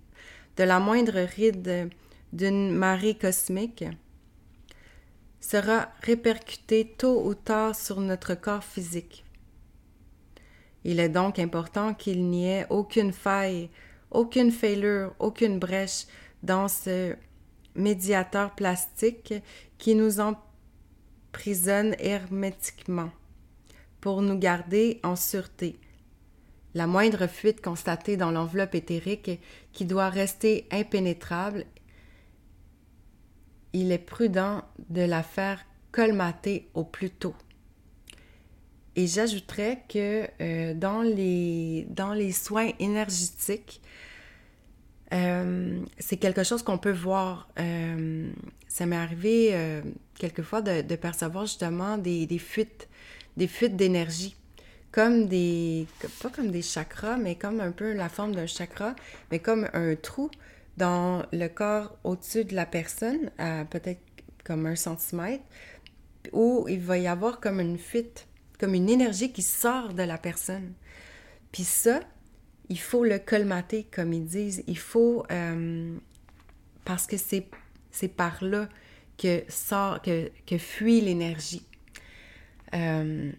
de la moindre ride d'une marée cosmique, sera répercuté tôt ou tard sur notre corps physique. Il est donc important qu'il n'y ait aucune faille, aucune failure, aucune brèche dans ce médiateur plastique qui nous emprisonne hermétiquement pour nous garder en sûreté. La moindre fuite constatée dans l'enveloppe éthérique qui doit rester impénétrable, il est prudent de la faire colmater au plus tôt. Et j'ajouterais que euh, dans, les, dans les soins énergétiques, euh, c'est quelque chose qu'on peut voir. Euh, ça m'est arrivé euh, quelquefois de, percevoir justement des, des fuites, des fuites d'énergie, comme des, pas comme des chakras, mais comme un peu la forme d'un chakra, mais comme un trou dans le corps au-dessus de la personne, peut-être comme un centimètre, où il va y avoir comme une fuite, comme une énergie qui sort de la personne. Puis ça, il faut le colmater, comme ils disent. Il faut, euh, parce que c'est, par là que sort, que, que fuit l'énergie. Euh,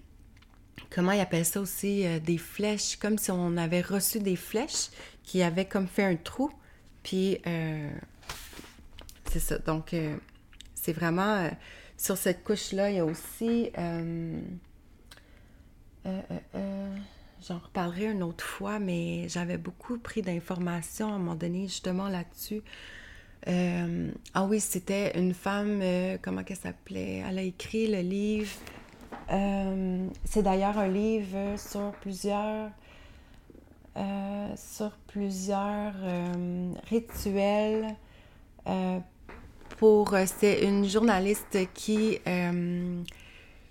comment il appelle ça aussi? Euh, des flèches, comme si on avait reçu des flèches qui avaient comme fait un trou. Puis, euh, c'est ça. Donc, c'est vraiment sur cette couche-là, il y a aussi. J'en reparlerai une autre fois, mais j'avais beaucoup pris d'informations à un moment donné, justement là-dessus. Euh, ah oui, c'était une femme, euh, comment qu'elle s'appelait? Elle a écrit le livre. Euh, c'est d'ailleurs un livre sur plusieurs, sur plusieurs rituels. pour, c'est une journaliste qui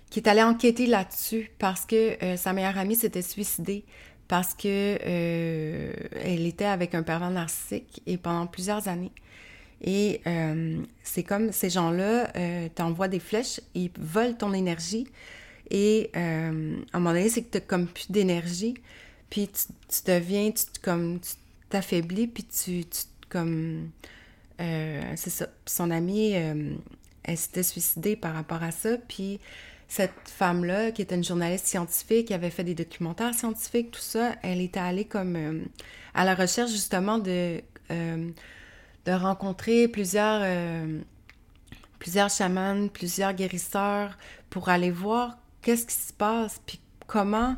qui est allée enquêter là-dessus parce que sa meilleure amie s'était suicidée parce que elle était avec un pervers narcissique et pendant plusieurs années. Et euh, c'est comme ces gens-là euh, t'envoient des flèches, ils volent ton énergie. Et euh, à un moment donné, c'est que tu n'as comme plus d'énergie. Puis tu, deviens, tu, comme, t'affaiblis, puis tu, tu comme. c'est ça. Son amie, elle s'était suicidée par rapport à ça. Puis cette femme-là, qui était une journaliste scientifique, qui avait fait des documentaires scientifiques, tout ça, elle était allée comme à la recherche justement de de rencontrer plusieurs, euh, plusieurs chamans, plusieurs guérisseurs pour aller voir qu'est-ce qui se passe, puis comment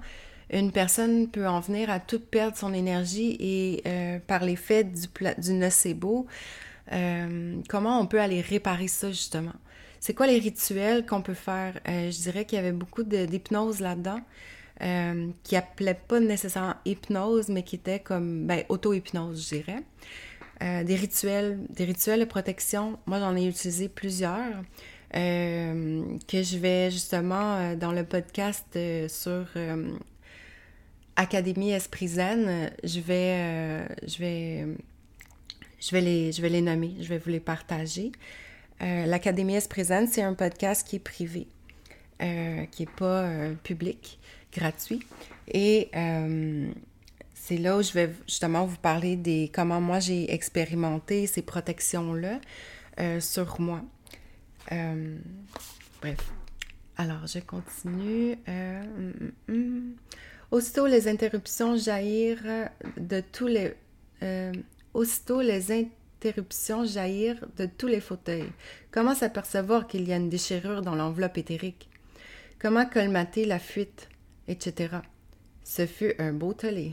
une personne peut en venir à tout perdre son énergie et euh, par l'effet du, du nocebo, euh, comment on peut aller réparer ça justement. C'est quoi les rituels qu'on peut faire? je dirais qu'il y avait beaucoup d'hypnose là-dedans. qui appelait pas nécessairement hypnose, mais qui était comme ben, auto-hypnose, je dirais. Euh, des rituels, des rituels de protection. Moi, j'en ai utilisé plusieurs euh, que je vais justement euh, dans le podcast sur Académie Esprit Zen, je vais les, je vais les nommer, je vais vous les partager. L'Académie Esprit Zen, c'est un podcast qui est privé, qui n'est pas public, gratuit. Et c'est là où je vais justement vous parler des comment moi j'ai expérimenté ces protections-là euh, sur moi. Euh, bref. Alors, je continue. Euh, hum, hum, hum. Aussitôt les interruptions jaillirent de tous les aussitôt les interruptions jaillirent de tous les fauteuils. Comment s'apercevoir qu'il y a une déchirure dans l'enveloppe éthérique? Comment colmater la fuite, etc. Ce fut un beau tollé.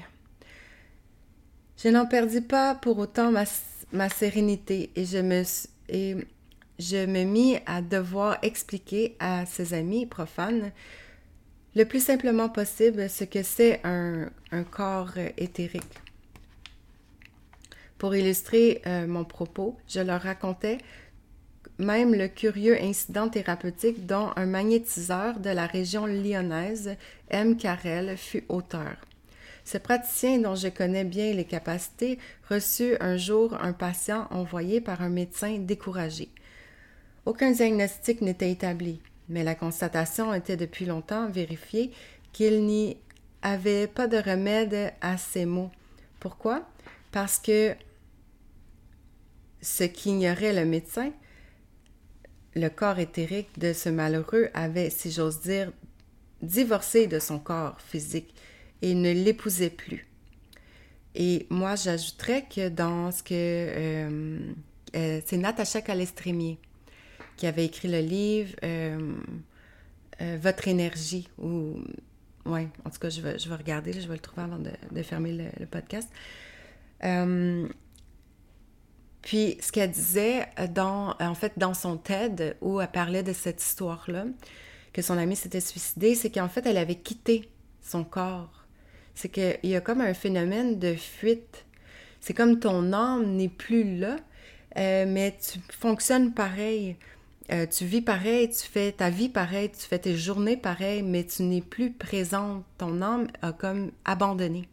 Je n'en perdis pas pour autant ma, sérénité et je, me, et je me mis à devoir expliquer à ses amis profanes le plus simplement possible ce que c'est un, corps éthérique. Pour illustrer euh, mon propos, je leur racontais même le curieux incident thérapeutique dont un magnétiseur de la région lyonnaise, M. Carrel, fut auteur. Ce praticien dont je connais bien les capacités reçut un jour un patient envoyé par un médecin découragé. Aucun diagnostic n'était établi, mais la constatation était depuis longtemps vérifiée qu'il n'y avait pas de remède à ces maux. Pourquoi? Parce que ce qu'ignorait le médecin, le corps éthérique de ce malheureux avait, si j'ose dire, divorcé de son corps physique et ne l'épousait plus. Et moi, j'ajouterais que dans ce que... Euh, euh, c'est Natacha Calestrémier qui avait écrit le livre euh, Votre énergie, ou... Ouais, en tout cas, je vais, je vais regarder, je vais le trouver avant de, fermer le, podcast. Puis, ce qu'elle disait dans, en fait, dans son TED, où elle parlait de cette histoire-là, que son amie s'était suicidée, c'est qu'en fait, elle avait quitté son corps c'est qu'il y a comme un phénomène de fuite. C'est comme ton âme n'est plus là, euh, mais tu fonctionnes pareil. Euh, tu vis pareil, tu fais ta vie pareil, tu fais tes journées pareil, mais tu n'es plus présente. Ton âme a comme abandonné.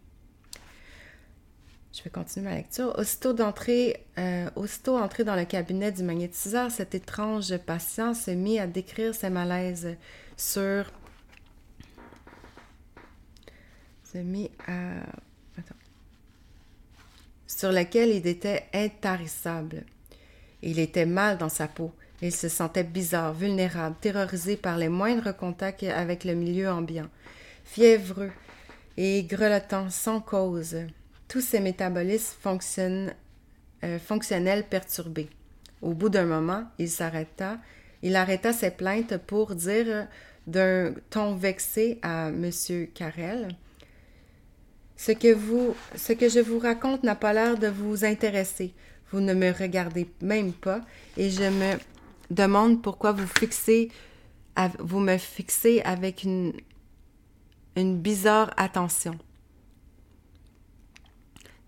Je vais continuer ma lecture. Aussitôt d'entrer, euh, aussitôt entré dans le cabinet du magnétiseur, cet étrange patient se mit à décrire ses malaises sur mis à. Sur lequel il était intarissable. Il était mal dans sa peau Il se sentait bizarre, vulnérable, terrorisé par les moindres contacts avec le milieu ambiant, fiévreux et grelottant sans cause, tous ses métabolismes euh, fonctionnels perturbés. Au bout d'un moment, il s'arrêta, il arrêta ses plaintes pour dire d'un ton vexé à M. Carrel ce que, vous, ce que je vous raconte n'a pas l'air de vous intéresser. Vous ne me regardez même pas et je me demande pourquoi vous fixez, vous me fixez avec une bizarre attention.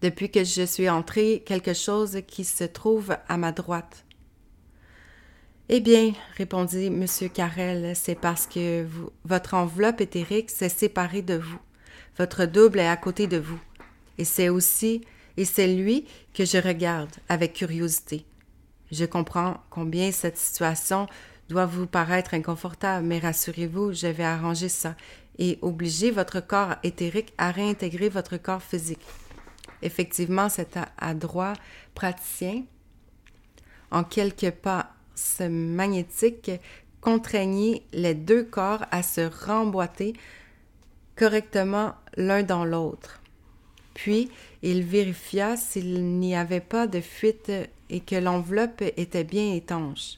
Depuis que je suis entré, quelque chose qui se trouve à ma droite. Eh bien, répondit M. Carrel, c'est parce que votre enveloppe éthérique s'est séparée de vous. Votre double est à côté de vous. Et c'est aussi, et c'est lui que je regarde avec curiosité. Je comprends combien cette situation doit vous paraître inconfortable, mais rassurez-vous, je vais arranger ça et obliger votre corps éthérique à réintégrer votre corps physique. Effectivement, cet adroit praticien, en quelques pas magnétique, contraignit les deux corps à se remboîter correctement l'un dans l'autre. Puis, il vérifia s'il n'y avait pas de fuite et que l'enveloppe était bien étanche.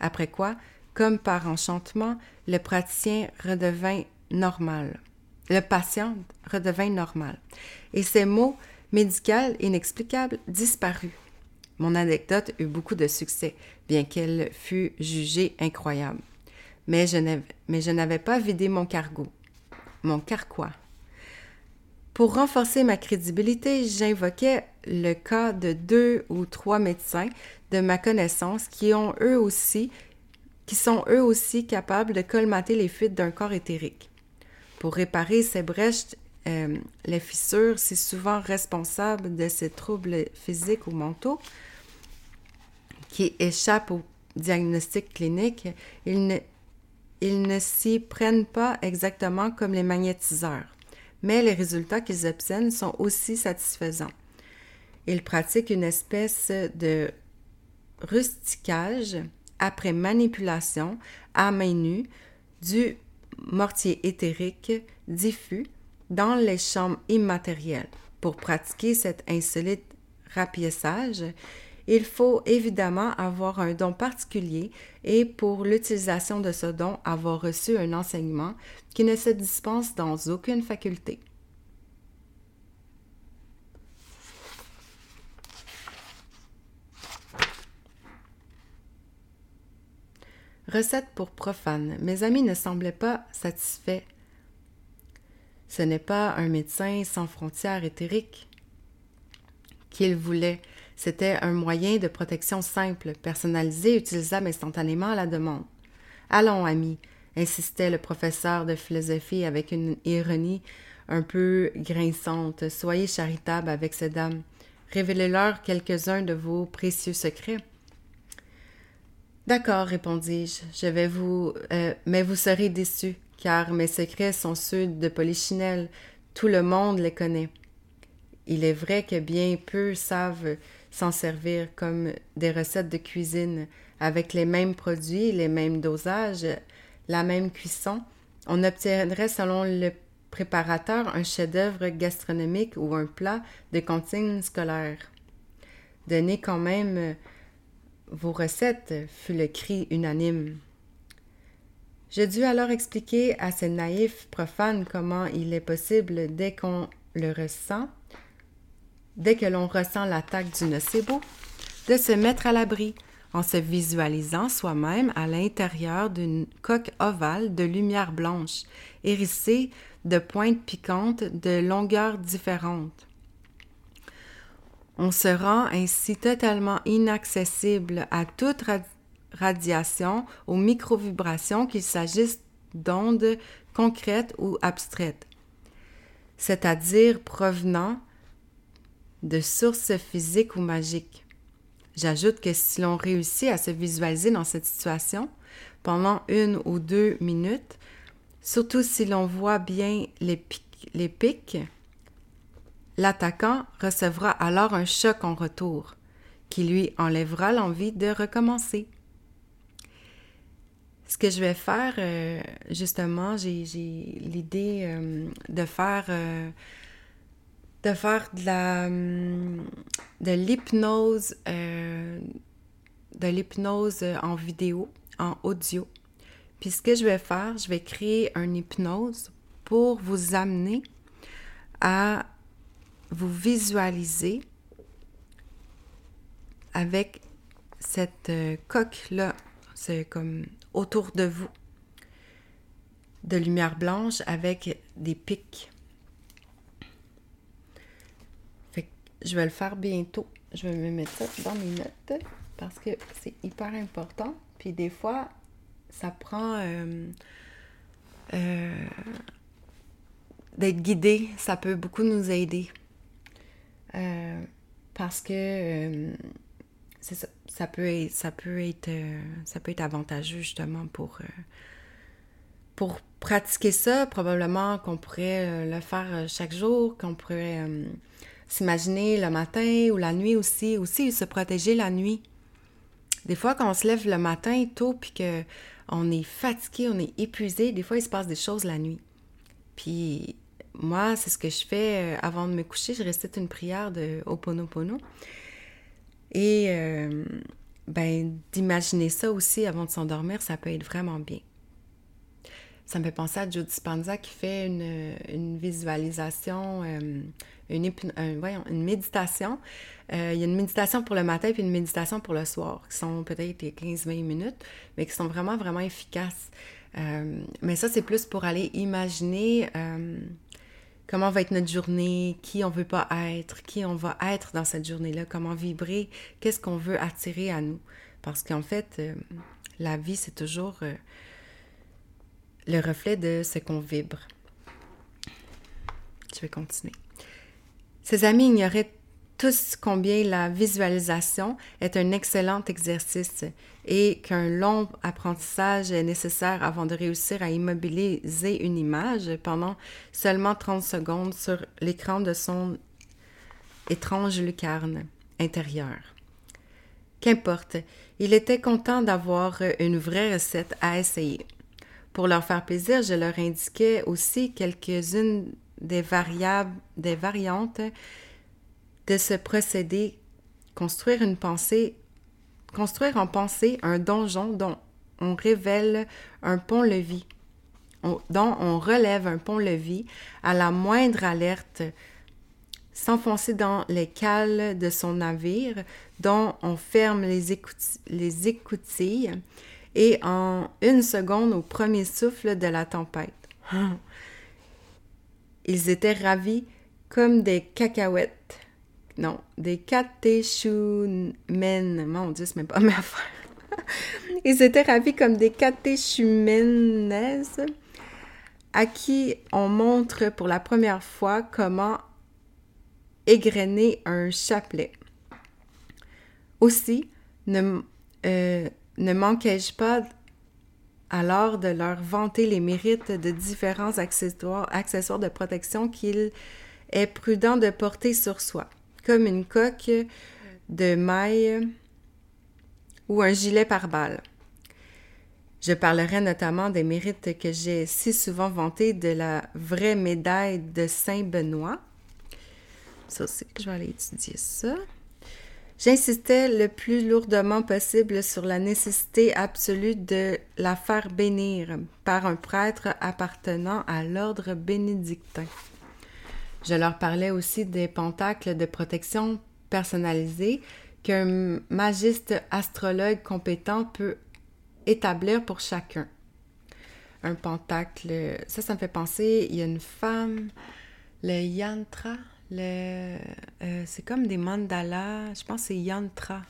Après quoi, comme par enchantement, le praticien redevint normal. Le patient redevint normal. Et ces mots médicaux inexplicables disparus. Mon anecdote eut beaucoup de succès, bien qu'elle fût jugée incroyable. Mais je n'avais pas vidé mon cargo, mon carquois. Pour renforcer ma crédibilité, j'invoquais le cas de deux ou trois médecins de ma connaissance qui ont eux aussi qui sont eux aussi capables de colmater les fuites d'un corps éthérique. Pour réparer ces brèches, euh, les fissures, si souvent responsables de ces troubles physiques ou mentaux qui échappent au diagnostic clinique, ils ne, ils ne s'y prennent pas exactement comme les magnétiseurs mais les résultats qu'ils obtiennent sont aussi satisfaisants. Ils pratiquent une espèce de rusticage après manipulation à main nue du mortier éthérique diffus dans les chambres immatérielles. Pour pratiquer cet insolite rapiessage, il faut évidemment avoir un don particulier et pour l'utilisation de ce don, avoir reçu un enseignement qui ne se dispense dans aucune faculté. Recette pour profane. Mes amis ne semblaient pas satisfaits. Ce n'est pas un médecin sans frontières éthériques qu'ils voulaient c'était un moyen de protection simple, personnalisé, utilisable instantanément à la demande. Allons, amis, insistait le professeur de philosophie avec une ironie un peu grinçante. Soyez charitables avec ces dames. Révélez-leur quelques-uns de vos précieux secrets. D'accord, répondis-je, je vais vous. Euh, mais vous serez déçus, car mes secrets sont ceux de Polichinelle. Tout le monde les connaît. Il est vrai que bien peu savent s'en servir comme des recettes de cuisine avec les mêmes produits, les mêmes dosages, la même cuisson, on obtiendrait selon le préparateur un chef-d'œuvre gastronomique ou un plat de cantine scolaire. Donnez quand même vos recettes, fut le cri unanime. Je dus alors expliquer à ces naïfs profanes comment il est possible, dès qu'on le ressent, dès que l'on ressent l'attaque du nocebo, de se mettre à l'abri en se visualisant soi-même à l'intérieur d'une coque ovale de lumière blanche, hérissée de pointes piquantes de longueurs différentes. On se rend ainsi totalement inaccessible à toute radiation, aux microvibrations, qu'il s'agisse d'ondes concrètes ou abstraites, c'est-à-dire provenant de sources physiques ou magiques. J'ajoute que si l'on réussit à se visualiser dans cette situation pendant une ou deux minutes, surtout si l'on voit bien les pics, les pics l'attaquant recevra alors un choc en retour qui lui enlèvera l'envie de recommencer. ce que je vais faire, euh, justement, j'ai l'idée euh, de faire euh, de faire de la hum, de l'hypnose de l'hypnose en vidéo, en audio. Puis ce que je vais faire, je vais créer une hypnose pour vous amener à vous visualiser avec cette coque-là. C'est comme autour de vous de lumière blanche avec des pics. Je vais le faire bientôt. Je vais me mettre ça dans mes notes parce que c'est hyper important. Puis des fois, ça prend euh, euh, d'être guidé. Ça peut beaucoup nous aider. Euh, parce que c'est ça peut être, ça peut être, euh, ça peut être avantageux justement pour, euh, pratiquer ça. Probablement qu'on pourrait euh, le faire chaque jour, qu'on pourrait s'imaginer le matin ou la nuit aussi. Aussi, se protéger la nuit. Des fois, quand on se lève le matin tôt puis qu'on est fatigué, on est épuisé, des fois, il se passe des choses la nuit. Puis moi, c'est ce que je fais avant de me coucher. Je récite une prière de Oponopono. Et euh, ben, d'imaginer ça aussi avant de s'endormir, ça peut être vraiment bien. Ça me fait penser à Joe Dispenza qui fait une, visualisation, euh, une, méditation. Euh, il y a une méditation pour le matin puis une méditation pour le soir, qui sont peut-être 15-20 minutes, mais qui sont vraiment, vraiment efficaces. mais ça, c'est plus pour aller imaginer comment va être notre journée, qui on veut pas être, qui on va être dans cette journée-là, comment vibrer, qu'est-ce qu'on veut attirer à nous? Parce qu'en fait, euh, la vie, c'est toujours euh, le reflet de ce qu'on vibre. Je vais continuer. Ses amis ignoraient tous combien la visualisation est un excellent exercice et qu'un long apprentissage est nécessaire avant de réussir à immobiliser une image pendant seulement 30 secondes sur l'écran de son étrange lucarne intérieure. Qu'importe, il était content d'avoir une vraie recette à essayer. Pour leur faire plaisir, je leur indiquais aussi quelques-unes des variantes de ce procédé, construire une pensée, construire en pensée un donjon dont on révèle un pont-levis, dont on relève un pont-levis à la moindre alerte, s'enfoncer dans les cales de son navire, dont on ferme les, les écoutilles, et en une seconde au premier souffle de la tempête. Ils étaient ravis comme des cacahuètes non, des catéchumènes. Mon Dieu, c'est même pas ma affaire. Ils étaient ravis comme des catéchumènes à qui on montre pour la première fois comment égrener un chapelet. Aussi, ne, euh, ne manquai-je pas alors de leur vanter les mérites de différents accessoires de protection qu'il est prudent de porter sur soi comme une coque de maille ou un gilet pare-balles. Je parlerai notamment des mérites que j'ai si souvent vantés de la vraie médaille de Saint-Benoît. Ça aussi, je vais aller étudier ça. J'insistais le plus lourdement possible sur la nécessité absolue de la faire bénir par un prêtre appartenant à l'ordre bénédictin. Je leur parlais aussi des pentacles de protection personnalisés qu'un magiste astrologue compétent peut établir pour chacun. Un pentacle, ça, ça me fait penser, il y a une femme, le yantra, euh, c'est comme des mandalas, je pense que c'est yantra.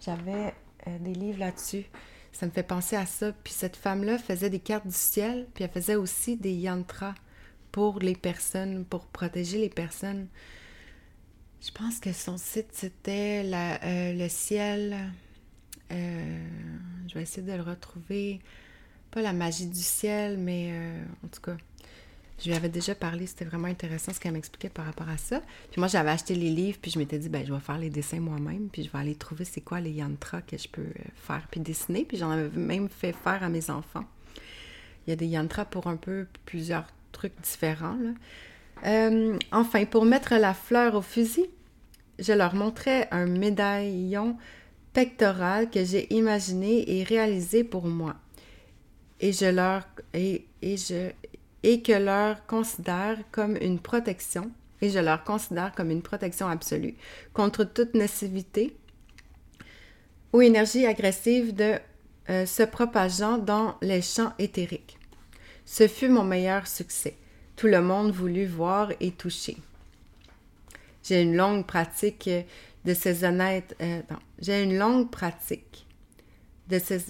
J'avais euh, des livres là-dessus. Ça me fait penser à ça. Puis cette femme-là faisait des cartes du ciel, puis elle faisait aussi des yantras pour les personnes, pour protéger les personnes. Je pense que son site, c'était euh, le ciel. Euh, je vais essayer de le retrouver. Pas la magie du ciel, mais euh, en tout cas. Je lui avais déjà parlé, c'était vraiment intéressant ce qu'elle m'expliquait par rapport à ça. Puis moi, j'avais acheté les livres, puis je m'étais dit, ben, je vais faire les dessins moi-même, puis je vais aller trouver c'est quoi les yantras que je peux faire, puis dessiner. Puis j'en avais même fait faire à mes enfants. Il y a des yantras pour un peu plusieurs différents. Euh, enfin, pour mettre la fleur au fusil, je leur montrais un médaillon pectoral que j'ai imaginé et réalisé pour moi. Et je leur et que leur considère comme une protection, et je leur considère comme une protection absolue contre toute nocivité ou énergie agressive de euh, se propageant dans les champs éthériques. Ce fut mon meilleur succès. Tout le monde voulut voir et toucher. J'ai une longue pratique de ces honnêtes. Euh, j'ai une longue pratique de ces,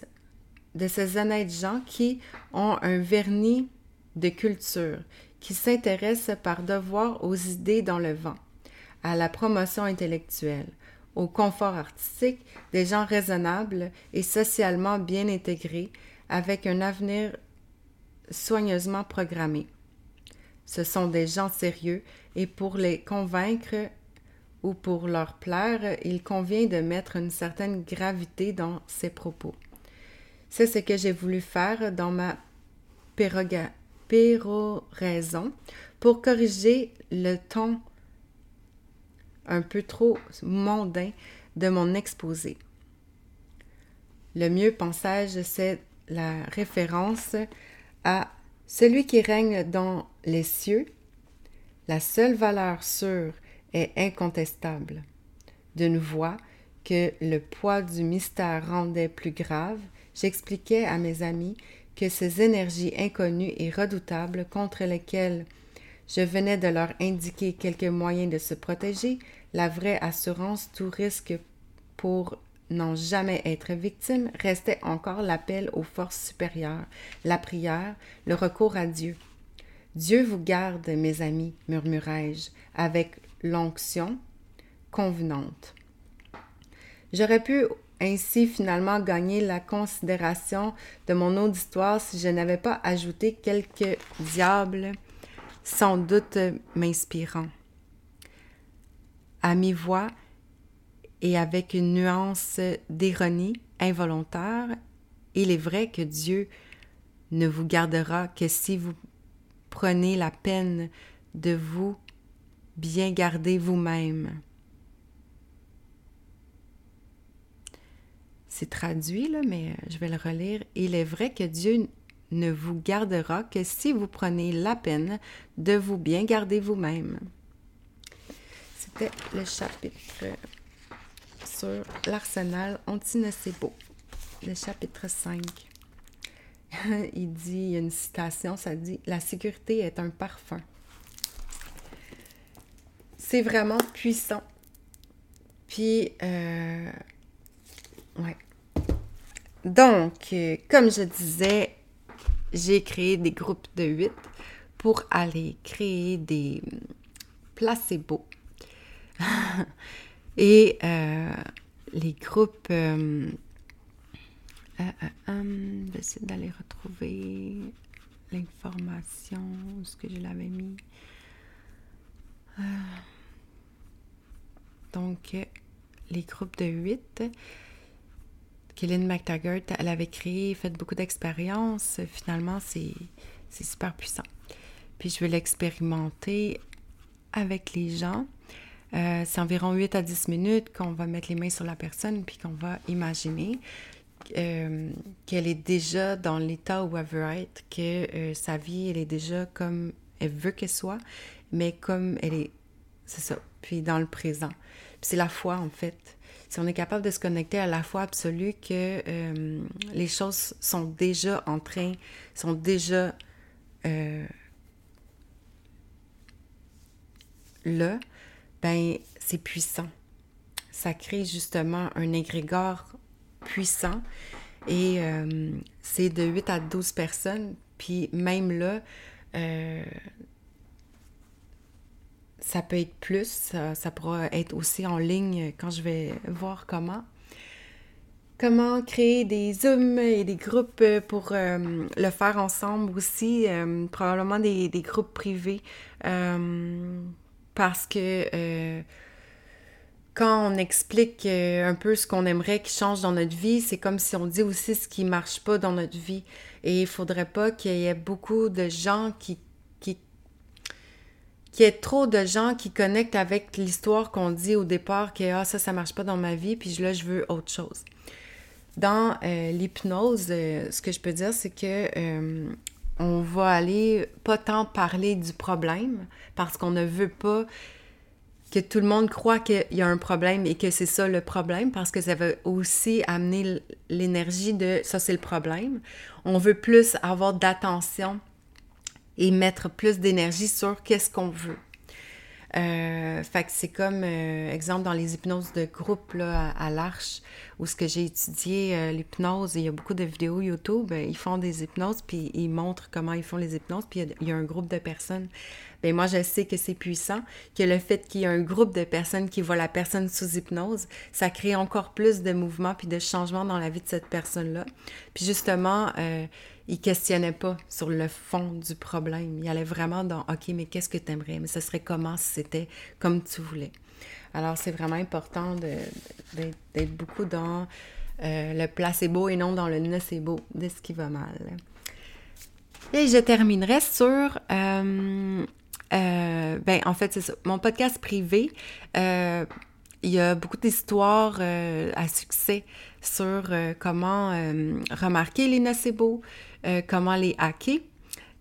de ces honnêtes gens qui ont un vernis de culture, qui s'intéressent par devoir aux idées dans le vent, à la promotion intellectuelle, au confort artistique, des gens raisonnables et socialement bien intégrés, avec un avenir soigneusement programmé. Ce sont des gens sérieux et pour les convaincre ou pour leur plaire, il convient de mettre une certaine gravité dans ses propos. C'est ce que j'ai voulu faire dans ma péroraison pour corriger le ton un peu trop mondain de mon exposé. Le mieux pensage, c'est la référence à celui qui règne dans les cieux. La seule valeur sûre est incontestable. D'une voix que le poids du mystère rendait plus grave, j'expliquais à mes amis que ces énergies inconnues et redoutables contre lesquelles je venais de leur indiquer quelques moyens de se protéger, la vraie assurance, tout risque pour n'en jamais être victime, restait encore l'appel aux forces supérieures, la prière, le recours à Dieu. Dieu vous garde, mes amis, murmurai-je, avec l'onction convenante. J'aurais pu ainsi finalement gagner la considération de mon auditoire si je n'avais pas ajouté quelques diables sans doute m'inspirant. À mi-voix et avec une nuance d'ironie involontaire, il est vrai que Dieu ne vous gardera que si vous prenez la peine de vous bien garder vous-même. C'est traduit, là, mais euh, je vais le relire. Il est vrai que Dieu ne vous gardera que si vous prenez la peine de vous bien garder vous-même. C'était le chapitre sur l'arsenal anti-nocebo, le chapitre 5. il dit, il y a une citation, ça dit La sécurité est un parfum. C'est vraiment puissant. Puis, euh, ouais. Donc, euh, comme je disais, j'ai créé des groupes de 8 pour aller créer des placebos. Et euh, les groupes... Euh, je vais essayer d'aller retrouver l'information, ce que je l'avais mis. donc, les groupes de 8 Kellen McTaggart, elle avait créé, fait beaucoup d'expériences. Finalement, c'est super puissant. Puis je vais l'expérimenter avec les gens. Euh, c'est environ 8 à 10 minutes qu'on va mettre les mains sur la personne puis qu'on va imaginer euh, qu'elle est déjà dans l'état où elle veut être, que euh, sa vie, elle est déjà comme elle veut qu'elle soit, mais comme elle est, c'est ça, puis dans le présent. C'est la foi, en fait si on est capable de se connecter à la foi absolue que les choses sont déjà en train, sont déjà là, ben c'est puissant. Ça crée justement un égrégore puissant et euh, c'est de 8 à 12 personnes. Puis même là, ça peut être plus, ça, pourra être aussi en ligne quand je vais voir comment. comment créer des Zooms et des groupes pour le faire ensemble aussi, probablement des, groupes privés, parce que quand on explique euh, un peu ce qu'on aimerait qui change dans notre vie, c'est comme si on dit aussi ce qui marche pas dans notre vie. Et il faudrait pas qu'il y ait beaucoup de gens qui qui qu'il y ait trop de gens qui connectent avec l'histoire qu'on dit au départ que ah ça ça marche pas dans ma vie puis là je veux autre chose. Dans euh, l'hypnose, euh, ce que je peux dire c'est que on va aller pas tant parler du problème parce qu'on ne veut pas que tout le monde croit qu'il y a un problème et que c'est ça le problème parce que ça va aussi amener l'énergie de ça c'est le problème. On veut plus avoir d'attention et mettre plus d'énergie sur qu'est-ce qu'on veut. Euh, fait que c'est comme, euh, exemple, dans les hypnoses de groupe là, à, l'Arche, où ce que j'ai étudié euh, l'hypnose, il y a beaucoup de vidéos YouTube, ils font des hypnoses, puis ils montrent comment ils font les hypnoses, puis il y a un groupe de personnes ben, moi, je sais que c'est puissant, que le fait qu'il y ait un groupe de personnes qui voient la personne sous hypnose, ça crée encore plus de mouvements puis de changements dans la vie de cette personne-là. Puis justement, euh, il questionnait pas sur le fond du problème. Il allait vraiment dans OK, mais qu'est-ce que tu aimerais? Mais ce serait comment si c'était comme tu voulais? Alors, c'est vraiment important d'être beaucoup dans euh, le placebo et non dans le nocebo de ce qui va mal. Et je terminerai sur euh, euh, ben, en fait, c'est. Mon podcast privé, il y a beaucoup d'histoires à succès sur comment remarquer les nocebo, comment les hacker.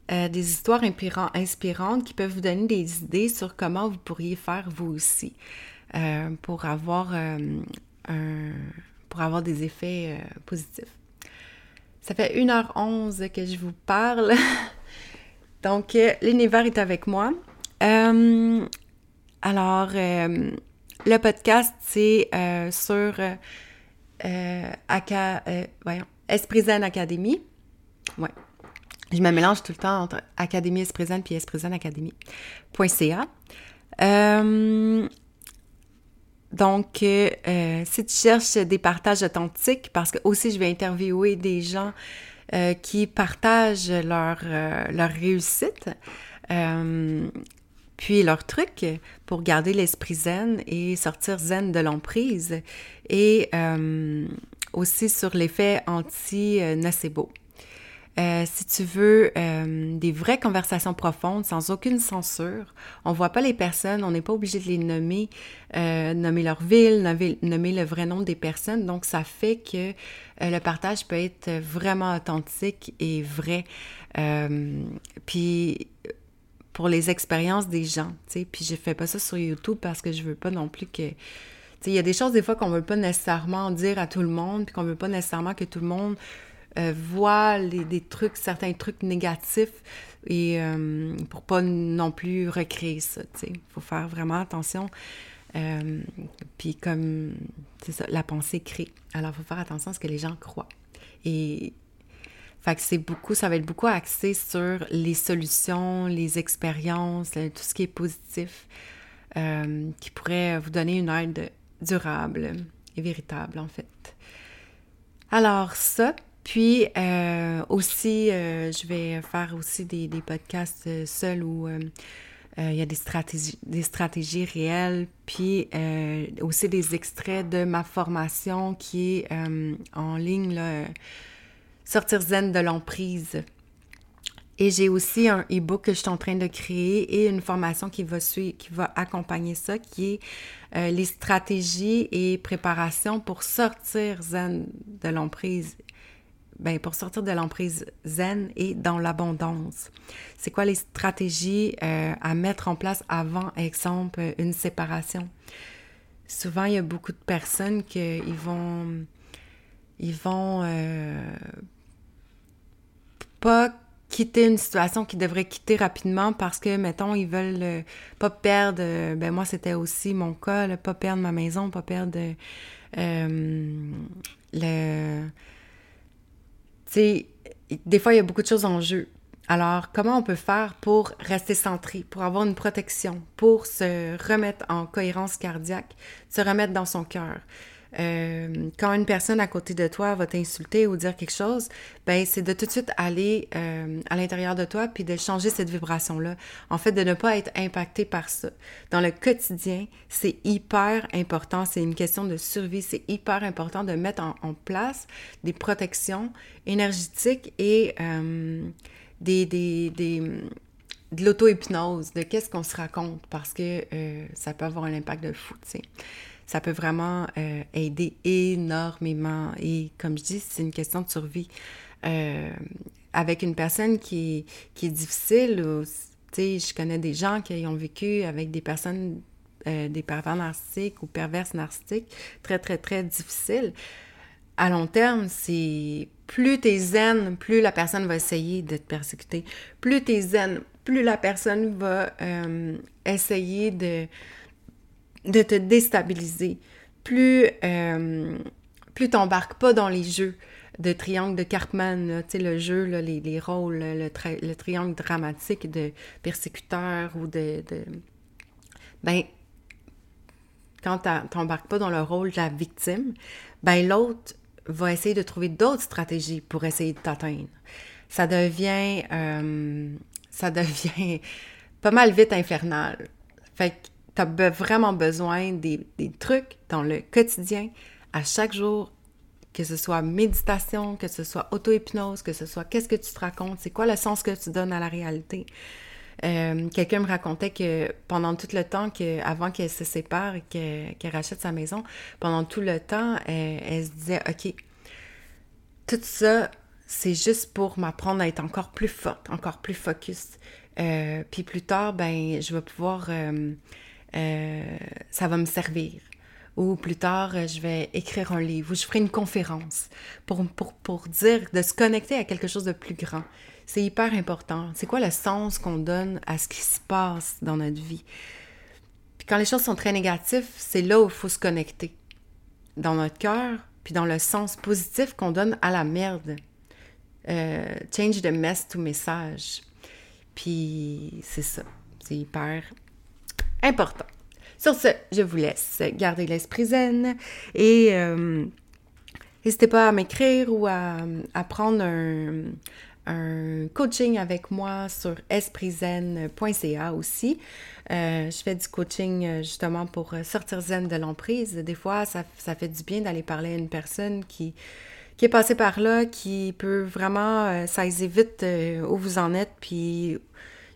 des histoires inspirantes qui peuvent vous donner des idées sur comment vous pourriez faire vous aussi pour avoir pour avoir des effets positifs. Ça fait 1h11 que je vous parle. Donc, l'univers est avec moi. Euh, alors, euh, le podcast, c'est euh, sur Aka, voyons, Esprit Zen Academy. Ouais. Je me mélange tout le temps entre Académie Zen puis Esprit Zen Academy.ca. donc, si tu cherches des partages authentiques, parce que aussi je vais interviewer des gens qui partagent leur, leur réussite, puis leur truc pour garder l'esprit zen et sortir zen de l'emprise et euh, aussi sur l'effet anti-nocebo. Euh, si tu veux euh, des vraies conversations profondes, sans aucune censure, on voit pas les personnes, on n'est pas obligé de les nommer, nommer leur ville, nommer, nommer, le vrai nom des personnes. Donc, ça fait que le partage peut être vraiment authentique et vrai. puis, pour les expériences des gens, tu sais. Puis je fais pas ça sur YouTube parce que je veux pas non plus que... Tu sais, il y a des choses des fois qu'on veut pas nécessairement dire à tout le monde, puis qu'on veut pas nécessairement que tout le monde euh, voit les, des trucs, certains trucs négatifs, et euh, pour pas non plus recréer ça, tu sais. Il faut faire vraiment attention. Euh, puis comme, c'est ça, la pensée crée. Alors, il faut faire attention à ce que les gens croient. Et fait c'est beaucoup, ça va être beaucoup axé sur les solutions, les expériences, tout ce qui est positif, euh, qui pourrait vous donner une aide durable et véritable, en fait. Alors, ça, puis euh, aussi, euh, je vais faire aussi des, podcasts seuls où il y a des stratégies, réelles, puis aussi des extraits de ma formation qui est en ligne, Sortir zen de l'emprise. Et j'ai aussi un e-book que je suis en train de créer et une formation qui va suivre, qui va accompagner ça, qui est euh, les stratégies et préparations pour sortir zen de l'emprise. Ben, pour sortir de l'emprise zen et dans l'abondance. C'est quoi les stratégies euh, à mettre en place avant, exemple, une séparation? Souvent, il y a beaucoup de personnes qui vont, ils vont euh, pas quitter une situation qu'ils devraient quitter rapidement parce que, mettons, ils veulent euh, pas perdre, ben moi c'était aussi mon cas, là, pas perdre ma maison, pas perdre le... Des fois il y a beaucoup de choses en jeu. Alors, comment on peut faire pour rester centré, pour avoir une protection, pour se remettre en cohérence cardiaque, se remettre dans son cœur? Euh, quand une personne à côté de toi va t'insulter ou dire quelque chose, ben c'est de tout de suite aller euh, à l'intérieur de toi puis de changer cette vibration-là. En fait, de ne pas être impacté par ça. Dans le quotidien, c'est hyper important. C'est une question de survie. C'est hyper important de mettre en, place des protections énergétiques et euh, des, de l'auto-hypnose, de qu'est-ce qu'on se raconte, parce que ça peut avoir un impact de fou, tu sais ça peut vraiment euh, aider énormément. Et comme je dis, c'est une question de survie. Euh, avec une personne qui, est difficile, sais, je connais des gens qui ont vécu avec des personnes, euh, des pervers narcissiques ou perverses narcissiques, très, très, très difficiles. À long terme, c'est plus t'es zen, plus la personne va essayer de te persécuter. Plus t'es zen, plus la personne va essayer de, de te déstabiliser. Plus, euh, plus pas dans les jeux de triangle de Cartman, tu le jeu, les, les, rôles, le, le, triangle dramatique de persécuteur ou de... de... Ben, quand t'embarques pas dans le rôle de la victime, ben l'autre va essayer de trouver d'autres stratégies pour essayer de t'atteindre. Ça devient... Euh, ça devient pas mal vite infernal. Fait que tu as vraiment besoin des, trucs dans le quotidien, à chaque jour, que ce soit méditation, que ce soit auto-hypnose, que ce soit qu'est-ce que tu te racontes, c'est quoi le sens que tu donnes à la réalité. Euh, quelqu'un me racontait que pendant tout le temps, que, avant qu'elle se sépare et qu'elle rachète sa maison, pendant tout le temps, elle, se disait, OK, tout ça, c'est juste pour m'apprendre à être encore plus forte, encore plus focus. Euh, puis plus tard, ben, je vais pouvoir euh, euh, ça va me servir. Ou plus tard, euh, je vais écrire un livre ou je ferai une conférence pour, pour, pour dire, de se connecter à quelque chose de plus grand. C'est hyper important. C'est quoi le sens qu'on donne à ce qui se passe dans notre vie? Puis quand les choses sont très négatives, c'est là où il faut se connecter. Dans notre cœur, puis dans le sens positif qu'on donne à la merde. Euh, change the mess to message. Puis c'est ça. C'est hyper important. Sur ce, je vous laisse garder l'esprit zen et euh, n'hésitez pas à m'écrire ou à, prendre un, coaching avec moi sur espritzen.ca aussi. Euh, je fais du coaching euh, justement pour sortir zen de l'emprise. Des fois, ça, fait du bien d'aller parler à une personne qui, est passée par là, qui peut vraiment saisir vite où vous en êtes, puis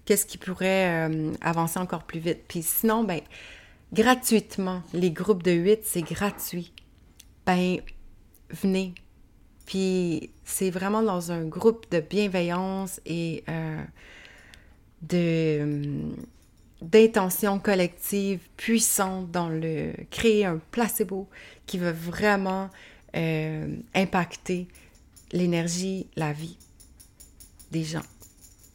qu'est-ce qui pourrait euh, avancer encore plus vite. Puis sinon, ben, gratuitement, les groupes de 8, c'est gratuit. Ben, venez. Puis c'est vraiment dans un groupe de bienveillance et euh, de euh, d'intention collective puissante dans le créer un placebo qui va vraiment impacter l'énergie, la vie des gens.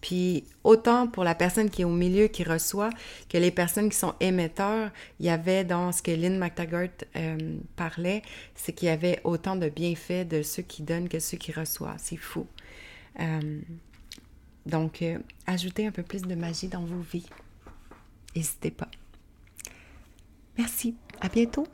Puis autant pour la personne qui est au milieu, qui reçoit, que les personnes qui sont émetteurs, il y avait dans ce que Lynn McTaggart euh, parlait, c'est qu'il y avait autant de bienfaits de ceux qui donnent que ceux qui reçoivent. C'est fou. Euh, donc, euh, ajoutez un peu plus de magie dans vos vies. N'hésitez pas. Merci. À bientôt.